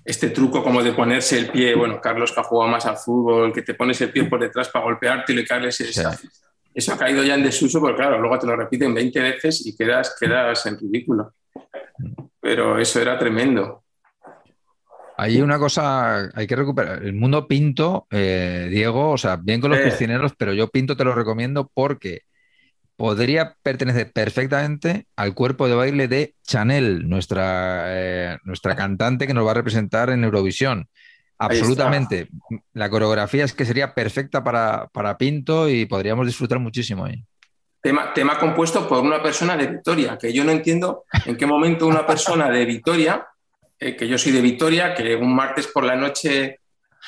este truco como de ponerse el pie, bueno, Carlos que ha jugado más al fútbol, que te pones el pie por detrás para golpearte y le caes esa, eso ha caído ya en desuso, porque claro, luego te lo repiten 20 veces y quedas, quedas en ridículo. Pero eso era tremendo. Hay una cosa, hay que recuperar. El mundo pinto, eh, Diego, o sea, bien con los piscineros, pero yo pinto te lo recomiendo porque podría pertenecer perfectamente al cuerpo de baile de Chanel, nuestra, eh, nuestra cantante que nos va a representar en Eurovisión. Absolutamente. La coreografía es que sería perfecta para, Pinto y podríamos disfrutar muchísimo ahí. Tema, tema compuesto por una persona de Vitoria, que yo no entiendo en qué momento una persona de Vitoria, eh, que yo soy de Vitoria, que un martes por la noche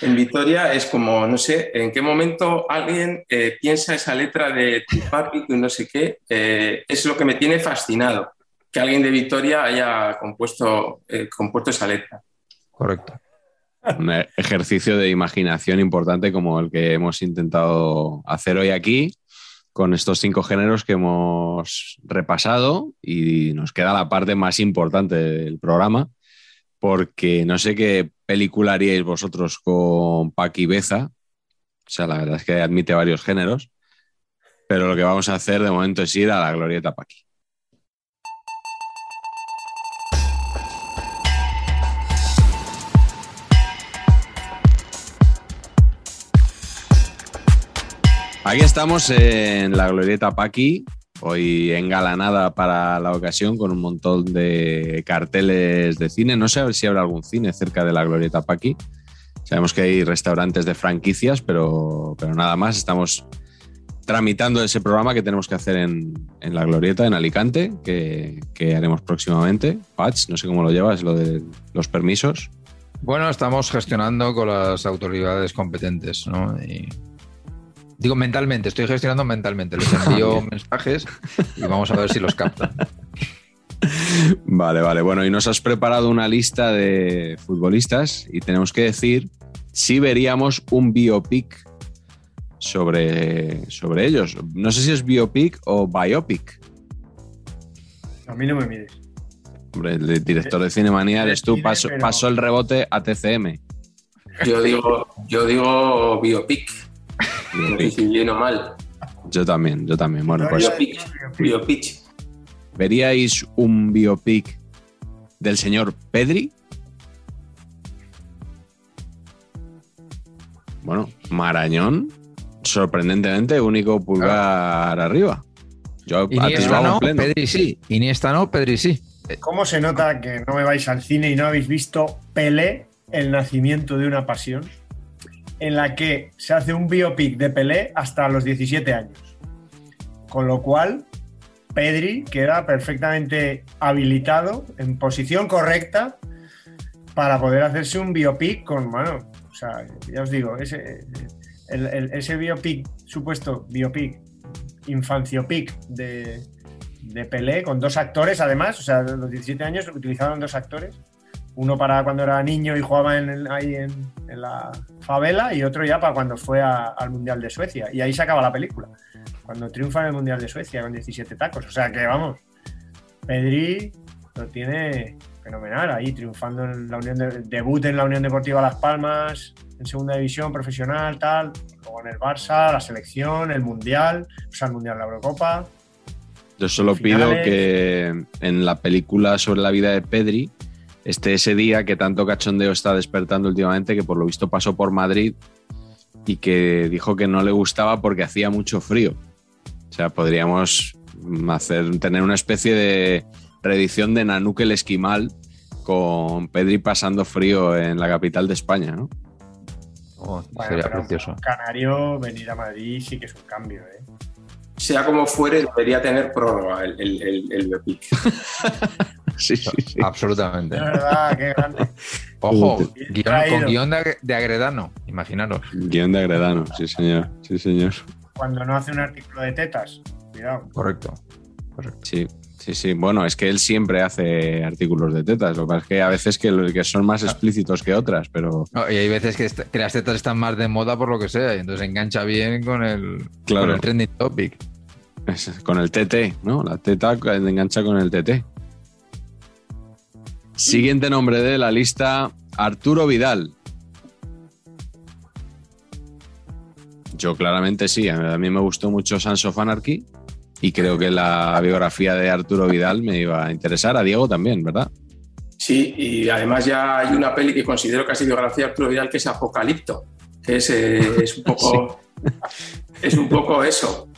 en Vitoria es como, no sé, en qué momento alguien eh, piensa esa letra de tu papi, y no sé qué, eh, es lo que me tiene fascinado, que alguien de Vitoria haya compuesto, compuesto esa letra. Correcto un ejercicio de imaginación importante como el que hemos intentado hacer hoy aquí con estos cinco géneros que hemos repasado y nos queda la parte más importante del programa porque no sé qué película haríais vosotros con Paqui Beza. O sea, la verdad es que admite varios géneros, pero lo que vamos a hacer de momento es ir a la glorieta Paqui. Aquí estamos en la Glorieta Paqui, hoy engalanada para la ocasión con un montón de carteles de cine. No sé si habrá algún cine cerca de la Glorieta Paqui. Sabemos que hay restaurantes de franquicias, pero, pero nada más. Estamos tramitando ese programa que tenemos que hacer en, la Glorieta, en Alicante, que, que, haremos próximamente. Patch, no sé cómo lo llevas, lo de los permisos. Bueno, estamos gestionando con las autoridades competentes, ¿no? Digo mentalmente, estoy gestionando mentalmente. Les <laughs> envío mensajes y vamos a ver si los captan. <laughs> Vale, vale. Bueno, y nos has preparado una lista de futbolistas y tenemos que decir si veríamos un biopic sobre, sobre ellos. No sé si es biopic o biopic. A mí no me mires. Hombre, el director de Cinemanía eres tú, pasó, pasó el rebote a TCM. Yo digo, yo digo biopic. Bien o mal. Yo también, yo también. Bueno, pues. Biopic. ¿Veríais un biopic del señor Pedri? Bueno, Marañón. sorprendentemente, único pulgar arriba. Yo Iniesta no, Pedri sí. Iniesta no, Pedri sí. ¿Cómo se nota que no me vais al cine y no habéis visto Pelé, el nacimiento de una pasión? En la que se hace un biopic de Pelé hasta los 17 años. Con lo cual, Pedri queda perfectamente habilitado, en posición correcta, para poder hacerse un biopic con, mano, o sea, ya os digo, ese, ese biopic, supuesto biopic, infanciopic de, de Pelé, con dos actores además, o sea, los 17 años utilizaron dos actores, uno para cuando era niño y jugaba en, ahí en, la favela y otro ya para cuando fue al Mundial de Suecia. Y ahí se acaba la película, cuando triunfa en el Mundial de Suecia con 17 tacos. O sea que vamos, Pedri lo tiene fenomenal ahí, triunfando en la Unión de, debut en la Unión Deportiva Las Palmas, en segunda división profesional, tal, luego en el Barça, la selección, el Mundial, o sea, el Mundial, la Eurocopa. Yo solo pido que en la película sobre la vida de Pedri esté ese día que tanto cachondeo está despertando últimamente, que por lo visto pasó por Madrid y que dijo que no le gustaba porque hacía mucho frío. O sea, podríamos hacer, tener una especie de reedición de Nanuk el Esquimal con Pedri pasando frío en la capital de España, ¿no? Oh, sería precioso. Canario, venir a Madrid sí que es un cambio, ¿eh? Sea como fuere, debería tener prórroga el, el, el, <laughs> sí, sí, sí, Absolutamente. De verdad, qué grande. Ojo, con guion de, de, Agredano, imaginaros. Guión de Agredano, sí, señor. Sí, señor. Cuando no hace un artículo de tetas, cuidado. Correcto. Correcto. Sí. Sí, sí, bueno, es que él siempre hace artículos de tetas, lo que pasa es que a veces que, que son más explícitos que otras, pero... y hay veces que, las tetas están más de moda por lo que sea, y entonces engancha bien con el, claro. con el trending topic. con el TT, ¿no? La teta engancha con el TT. Siguiente nombre de la lista, Arturo Vidal. Yo claramente sí, a mí me gustó mucho Sans of Anarchy y creo que la biografía de Arturo Vidal me iba a interesar, a Diego también, ¿verdad? Sí, y además ya hay una peli que considero casi biografía de Arturo Vidal que es Apocalipto, que es, eh, un, poco, <laughs> es un poco eso.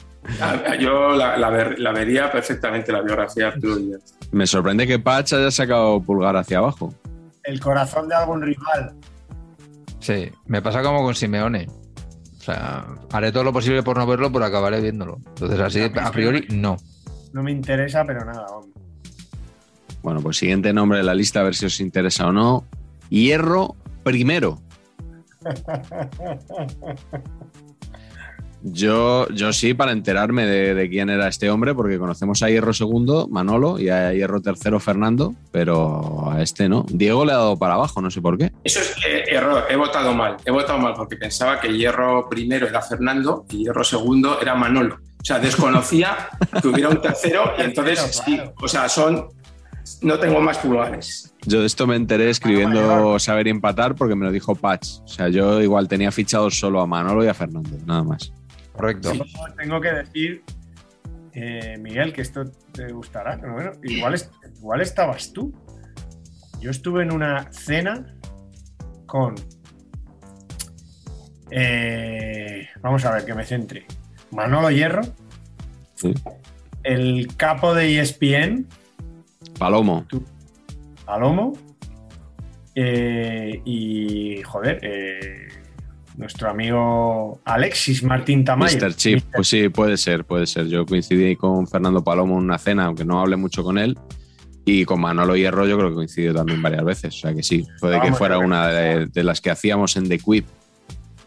Yo la, vería perfectamente la biografía de Arturo Vidal. Me sorprende que Patch haya sacado pulgar hacia abajo. El corazón de algún rival. Sí, me pasa como con Simeone. O sea, haré todo lo posible por no verlo, pero acabaré viéndolo. Entonces, así, a priori, no. No me interesa, pero nada. Bueno, pues siguiente nombre de la lista, a ver si os interesa o no. Hierro primero. <laughs> Yo, yo sí, para enterarme de, quién era este hombre, porque conocemos a Hierro segundo, Manolo, y a Hierro tercero, Fernando, pero a este no. Diego le ha dado para abajo, no sé por qué. Eso es eh, error, he votado mal. He votado mal porque pensaba que Hierro primero era Fernando y Hierro segundo era Manolo. O sea, desconocía <laughs> que hubiera un tercero y entonces sí, o sea, son. No tengo más pulgares. Yo de esto me enteré escribiendo Saber y Empatar porque me lo dijo Patch. O sea, yo igual tenía fichados solo a Manolo y a Fernando, nada más. Correcto. tengo que decir, eh, Miguel, que esto te gustará. bueno, igual, igual estabas tú. Yo estuve en una cena con. Eh, vamos a ver, que me centre. Manolo Hierro. El capo de ESPN. Palomo. Palomo. Eh, y, joder, nuestro amigo Alexis Martín Tamayo. Mr. Chip, pues sí, puede ser, puede ser. Yo coincidí con Fernando Palomo en una cena, aunque no hablé mucho con él. Y con Manolo Hierro yo creo que coincidió también varias veces. O sea que sí, puede que fuera una de, las que hacíamos en The Quip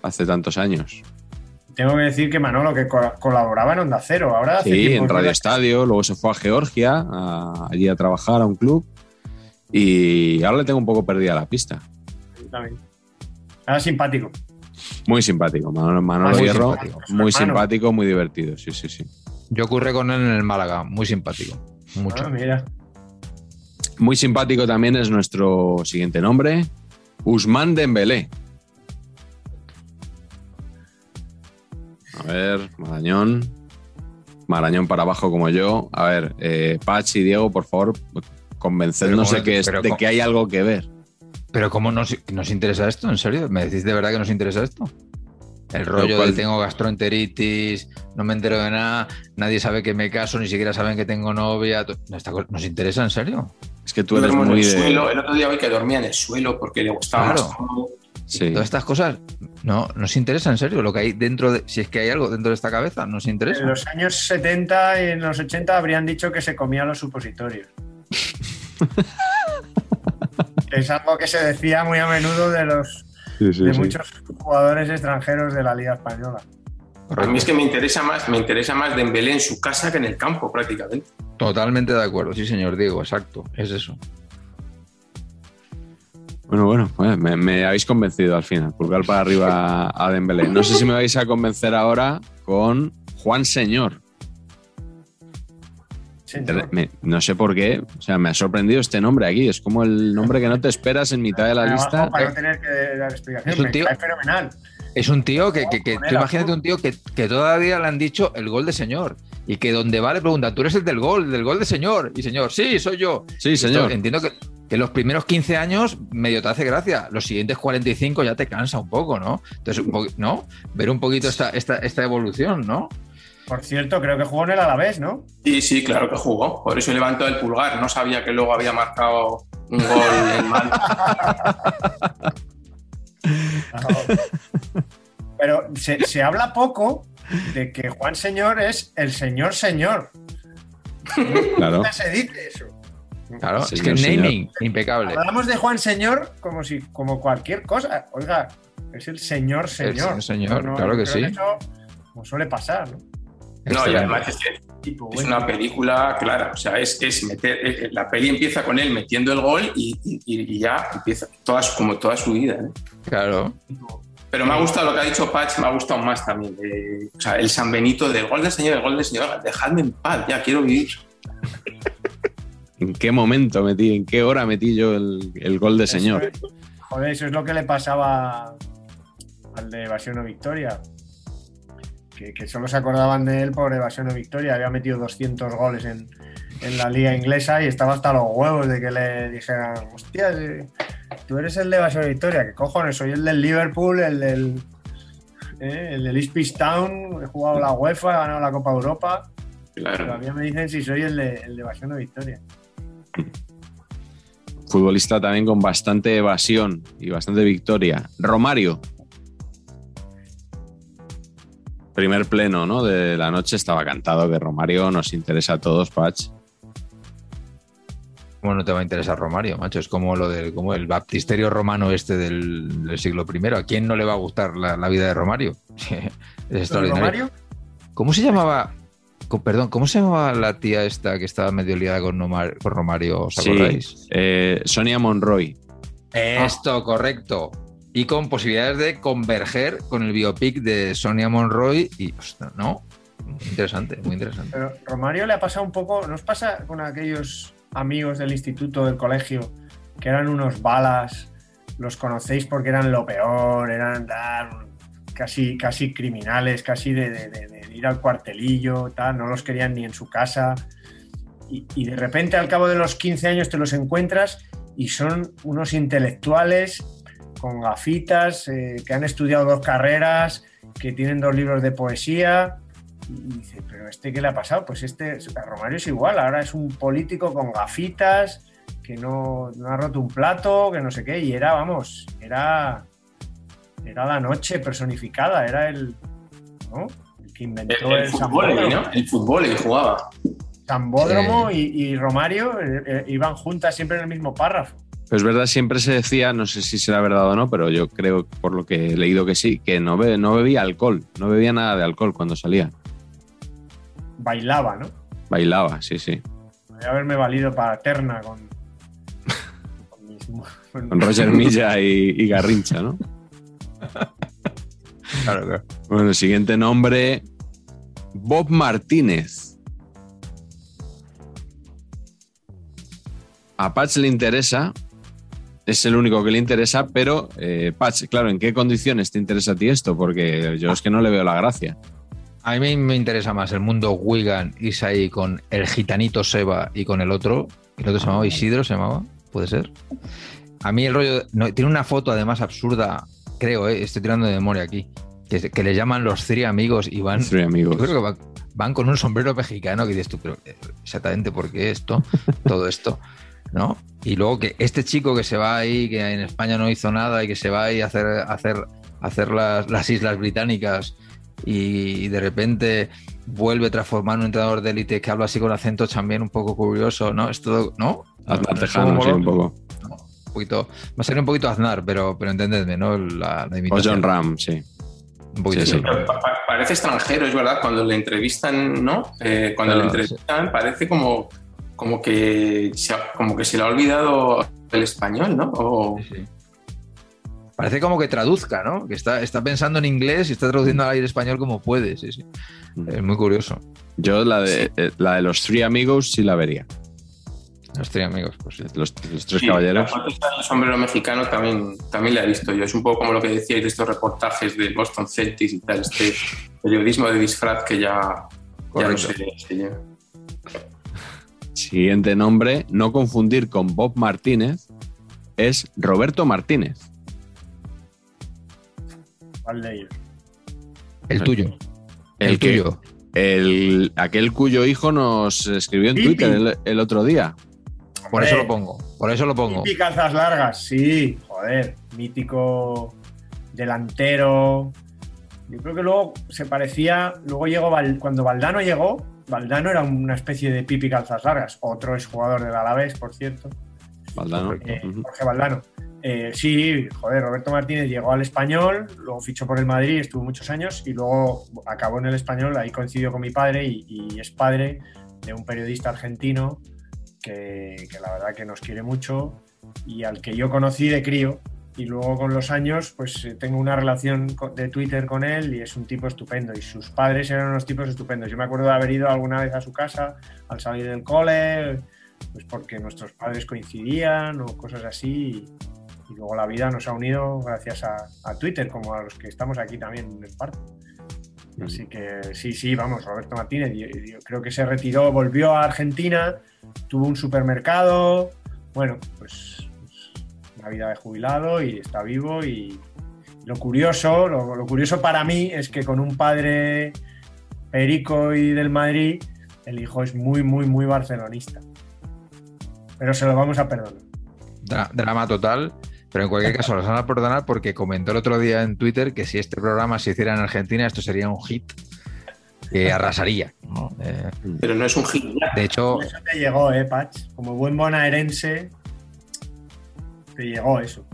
hace tantos años. Tengo que decir que Manolo, que colaboraba en Onda Cero, ahora Sí, en Radio Estadio, luego se fue a Georgia, allí a trabajar a un club. Y ahora le tengo un poco perdida la pista. También. Era simpático. Muy simpático, Manolo, Hierro, muy simpático, muy divertido, sí, sí, sí. Yo ocurre con él en el Málaga, muy simpático, mucho. Ah, mira. Muy simpático también es nuestro siguiente nombre, Usman Dembélé. A ver, Marañón. Marañón para abajo como yo. A ver, eh, Pach y Diego, por favor, convencednos de que, de que hay algo que ver. Pero ¿cómo nos, nos, interesa esto? ¿En serio? ¿Me decís de verdad que nos interesa esto? El rollo de tengo gastroenteritis, no me entero de nada, nadie sabe que me caso, ni siquiera saben que tengo novia. ¿Nos interesa en serio? Es que tú eres muy el, suelo, el otro día vi que dormía en el suelo porque le gustaba más Todas estas cosas no nos interesa en serio lo que hay dentro de, si es que hay algo dentro de esta cabeza, nos interesa. En los años 70 y en los 80 habrían dicho que se comían los supositorios. <laughs> es algo que se decía muy a menudo de los de muchos jugadores extranjeros de la Liga Española. A mí es que me interesa más, me interesa más Dembélé en su casa que en el campo, prácticamente. Totalmente de acuerdo, sí, señor Diego, exacto, es eso. Bueno, bueno, pues me, habéis convencido al final. Pulgar para arriba a Dembélé. No sé si me vais a convencer ahora con Juan Señor. No sé por qué, o sea, me ha sorprendido este nombre aquí. Es como el nombre que no te esperas en mitad de la lista. Para no tener que dar explicación, es un tío, fenomenal. Es un tío que, que, tú imagínate un tío que, que, todavía le han dicho el gol de señor y que donde va le pregunta, tú eres el del gol, del gol de señor. Y señor, sí, soy yo. Sí, señor. entiendo que, que los primeros 15 años medio te hace gracia, los siguientes 45 ya te cansa un poco, ¿no? Entonces, ¿no? Ver un poquito esta, esta, esta evolución, ¿no? Por cierto, creo que jugó en el Alavés, ¿no? Sí, sí, claro que jugó. Por eso levantó el pulgar. No sabía que luego había marcado un gol en mal. <laughs> Pero se, se, habla poco de que Juan Señor es el señor señor. Claro. se dice eso? Claro, es que naming, impecable. Hablamos de Juan Señor como si, como cualquier cosa. Oiga, es el señor señor. El señor, claro que sí. como suele pasar, ¿no? No, y además es es una película clara. O sea, es, es meter. La peli empieza con él metiendo el gol y, ya empieza toda, como toda su vida. ¿eh? Claro. Pero me ha gustado lo que ha dicho Patch, me ha gustado más también. o sea, el San Benito del gol del señor, el gol del señor. Dejadme en paz, ya quiero vivir. <laughs> ¿En qué momento metí, en qué hora metí yo el, gol de señor? joder, eso es lo que le pasaba al de Evasión o Victoria. Que, solo se acordaban de él por Evasión o Victoria. Había metido 200 goles en, la liga inglesa y estaba hasta los huevos de que le dijeran, hostia, tú eres el de Evasión o Victoria. ¿Qué cojones? Soy el del Liverpool, el del, eh, el del East Town, he jugado la UEFA, he ganado la Copa Europa. Claro. Todavía me dicen si soy el de, el de Evasión o Victoria. Futbolista también con bastante evasión y bastante victoria. Romario. Primer pleno ¿no? de la noche estaba cantado que Romario nos interesa a todos, Patch. ¿Cómo no te va a interesar Romario, macho? Es como lo del como el baptisterio romano este del, siglo I. ¿A quién no le va a gustar la, vida de Romario? <laughs> es extraordinario. ¿Romario? ¿Cómo se llamaba? perdón, ¿cómo se llamaba la tía esta que estaba medio liada con, Romario? ¿Os acordáis? Eh, Sonia Monroy. Esto, correcto. Y con posibilidades de converger con el biopic de Sonia Monroy y, ¿no? Interesante, muy interesante. Pero Romario le ha pasado un poco, ¿nos pasa con aquellos amigos del instituto, del colegio, que eran unos balas, los conocéis porque eran lo peor, eran casi, casi criminales, casi de, ir al cuartelillo, tal, no los querían ni en su casa. Y, de repente al cabo de los 15 años te los encuentras y son unos intelectuales con gafitas, eh, que han estudiado dos carreras, que tienen dos libros de poesía. Y dice, pero este qué le ha pasado? Pues este, Romario es igual, ahora es un político con gafitas, que no, no ha roto un plato, que no sé qué, y era, vamos, era era la noche personificada, era el, el que inventó el, el, fútbol, ¿no? El fútbol y jugaba. Zambódromo y, Romario eh, eh, iban juntas siempre en el mismo párrafo. Pues verdad, siempre se decía, no sé si será verdad o no, pero yo creo, por lo que he leído que sí, que no, no bebía alcohol, no bebía nada de alcohol cuando salía. Bailaba, ¿no? Bailaba, sí, sí. Podría haberme valido para Terna con, con, <laughs> Roger Milla y Garrincha, ¿no? <laughs> Bueno, el siguiente nombre, Bob Martínez. A Patch le interesa, es el único que le interesa, pero eh, Patch, claro, ¿en qué condiciones te interesa a ti esto? Porque yo es que no le veo la gracia. A mí me interesa más el mundo Wigan, Isaí con el gitanito Seba y con el otro. ¿El otro se llamaba Isidro? ¿Se llamaba? ¿Puede ser? A mí el rollo. tiene una foto además absurda creo, eh, estoy tirando de memoria aquí, que, que le llaman los Three Amigos y van. Three amigos. Yo creo que van, van con un sombrero mexicano que dices tú, pero eh, exactamente por qué esto, <laughs> todo esto, ¿no? Y luego que este chico que se va ahí, que en España no hizo nada y que se va ahí a hacer, a hacer, a hacer las, las Islas Británicas y de repente vuelve a transformar un entrenador de élite que habla así con acento también un poco curioso, ¿no? Es todo, ¿no? Aznar Tejano, sí, un poco. No, un poquito, va a ser un poquito Aznar, pero, pero entendedme, ¿no? La, la O. John Ram, sí. Un poquito Sí, sí. Parece extranjero, es verdad, cuando le entrevistan, ¿no? Eh, cuando Claro, le entrevistan parece como, como, que se ha, como que se le ha olvidado el español, ¿no? O- Sí, sí. Parece como que traduzca, ¿no? Que está, está pensando en inglés y está traduciendo al aire español como puede. Sí, sí. Es muy curioso. Yo la de, eh, la de los Three Amigos sí la vería. Los tres amigos, pues sí. Los, los tres Sí, caballeros. la del sombrero mexicano también, también la he visto yo. Es un poco como lo que decíais de estos reportajes de Boston Celtics y tal, este periodismo de disfraz que ya, ya no se, se lleva. Siguiente nombre, no confundir con Bob Martínez, es Roberto Martínez. ¿Cuál de ellos? El tuyo. El, El que- tuyo. El, aquel cuyo hijo nos escribió en Pipi. Twitter el, el otro día. Por eso lo pongo. Por eso lo pongo. Calzas largas, sí, joder, mítico delantero. Yo creo que luego se parecía, luego llegó Val- cuando Valdano llegó, Valdano era una especie de Pipi calzas largas, otro es jugador del Alavés, por cierto, Valdano. eh. Jorge Valdano. Eh, sí, joder, Roberto Martínez llegó al Español, luego fichó por el Madrid, estuvo muchos años y luego acabó en el Español, ahí coincidió con mi padre y, y es padre de un periodista argentino que, que la verdad que nos quiere mucho y al que yo conocí de crío y luego con los años pues eh, tengo una relación de Twitter con él y es un tipo estupendo y sus padres eran unos tipos estupendos. Yo me acuerdo de haber ido alguna vez a su casa al salir del cole, pues porque nuestros padres coincidían o cosas así y, luego la vida nos ha unido gracias a, a Twitter como a los que estamos aquí también en parte. Así que sí, sí, vamos, Roberto Martínez, yo, yo creo que se retiró, volvió a Argentina, tuvo un supermercado, bueno, pues, una vida de jubilado y está vivo y lo curioso, lo, lo curioso para mí es que con un padre perico y del Madrid, el hijo es muy, muy, muy barcelonista. Pero se lo vamos a perdonar. Dra- drama total. Pero en cualquier caso, los van a perdonar porque comentó el otro día en Twitter que si este programa se hiciera en Argentina, esto sería un hit que arrasaría. ¿no? Eh, Pero no es un hit. de hecho, Eso te llegó, ¿eh, Pach? Como buen bonaerense, te llegó eso.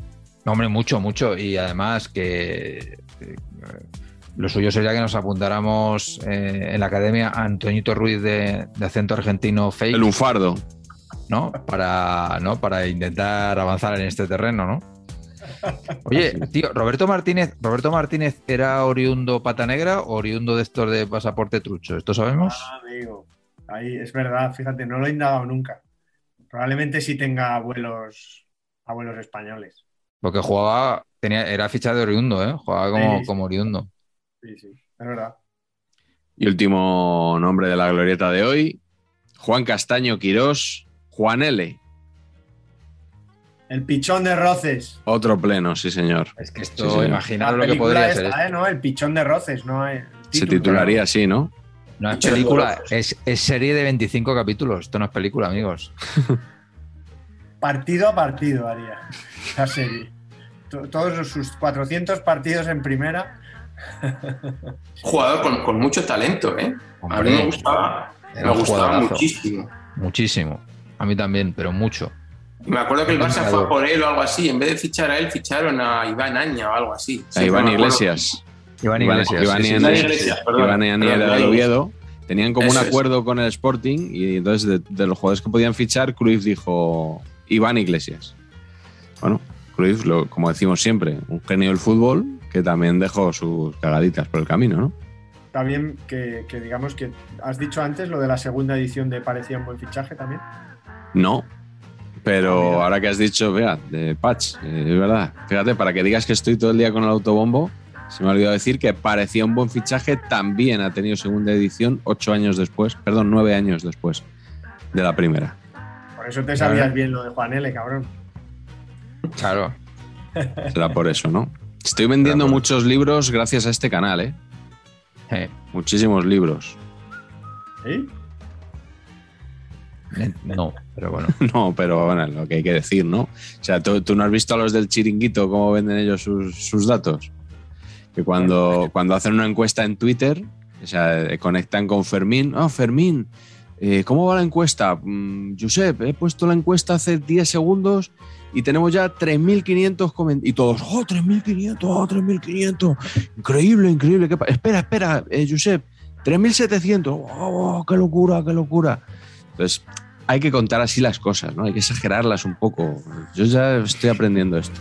No, hombre, mucho, mucho. Y además que eh, lo suyo sería que nos apuntáramos eh, en la academia a Antoñito Ruiz de, de acento argentino fake, El lunfardo. ¿no? Para, ¿no? Para intentar avanzar en este terreno, ¿no? <laughs> Oye, tío, Roberto Martínez, ¿Roberto Martínez era oriundo pata negra o oriundo de estos de pasaporte trucho? ¿Esto sabemos? Ah, amigo. Ahí es verdad, fíjate, no lo he indagado nunca. Probablemente sí tenga abuelos, abuelos españoles. Porque jugaba, tenía, era ficha de oriundo, ¿eh? Jugaba como, Sí. como oriundo. Sí, sí, es verdad. Y último nombre de la glorieta de hoy, Juan Castaño Quirós, Juan L. El pichón de roces. Otro pleno, sí señor. Es que Sí, esto, La lo que película podría esta, ser. esto. ¿eh? ¿no? El pichón de roces, no Se titularía así, ¿no? No es película, es, es serie de 25 capítulos. Esto no es película, amigos. <laughs> Partido a partido haría la serie. To- Todos sus 400 partidos en primera. Jugador con, con mucho talento, ¿eh? A mí me gustaba, me gustaba jugadorazo. muchísimo. Muchísimo. A mí también, pero mucho. Y me acuerdo que el Barça fue por él o algo así. En vez de fichar a él, ficharon a Iván Aña o algo así. A Sí, Iván. Iglesias. Iván Iván- Iglesias. Iván Iglesias, perdón. Iván era Iván Oviedo. Tenían como un es. acuerdo con el Sporting y entonces de, de los jugadores que podían fichar, Cruyff dijo Iván Iglesias. Bueno, lo- como decimos siempre, un genio del fútbol que también dejó sus cagaditas por el camino, ¿no? Está bien que, que digamos que has dicho antes lo de la segunda edición de Parecía un buen fichaje también. No. Pero Ah, ahora que has dicho, vea, de Patch, eh, es verdad. Fíjate, para que digas que estoy todo el día con el autobombo, se me ha olvidado decir que parecía un buen fichaje, también ha tenido segunda edición ocho años después, perdón, nueve años después de la primera. Por eso te sabías bien lo de Juan L, cabrón. Claro. <laughs> Será por eso, ¿no? Estoy vendiendo muchos libros gracias a este canal, ¿eh? Eh, Muchísimos libros. ¿Sí? eh, no, pero bueno. <laughs> No, pero bueno, lo que hay que decir, ¿no? O sea, ¿tú, tú no has visto a los del chiringuito cómo venden ellos sus, sus datos? Que cuando, cuando hacen una encuesta en Twitter, o sea, eh, conectan con Fermín. Ah, Fermín, eh, ¿cómo va la encuesta? Mm, Josep, he puesto la encuesta hace 10 segundos y tenemos ya 3.500 comentarios. Y todos, oh, 3.500, oh, 3.500. Increíble, increíble. ¿Qué pa- espera, espera, eh, Josep, 3.700. Oh, qué locura, qué locura. Entonces, hay que contar así las cosas, ¿no? Hay que exagerarlas un poco. Yo ya estoy aprendiendo esto.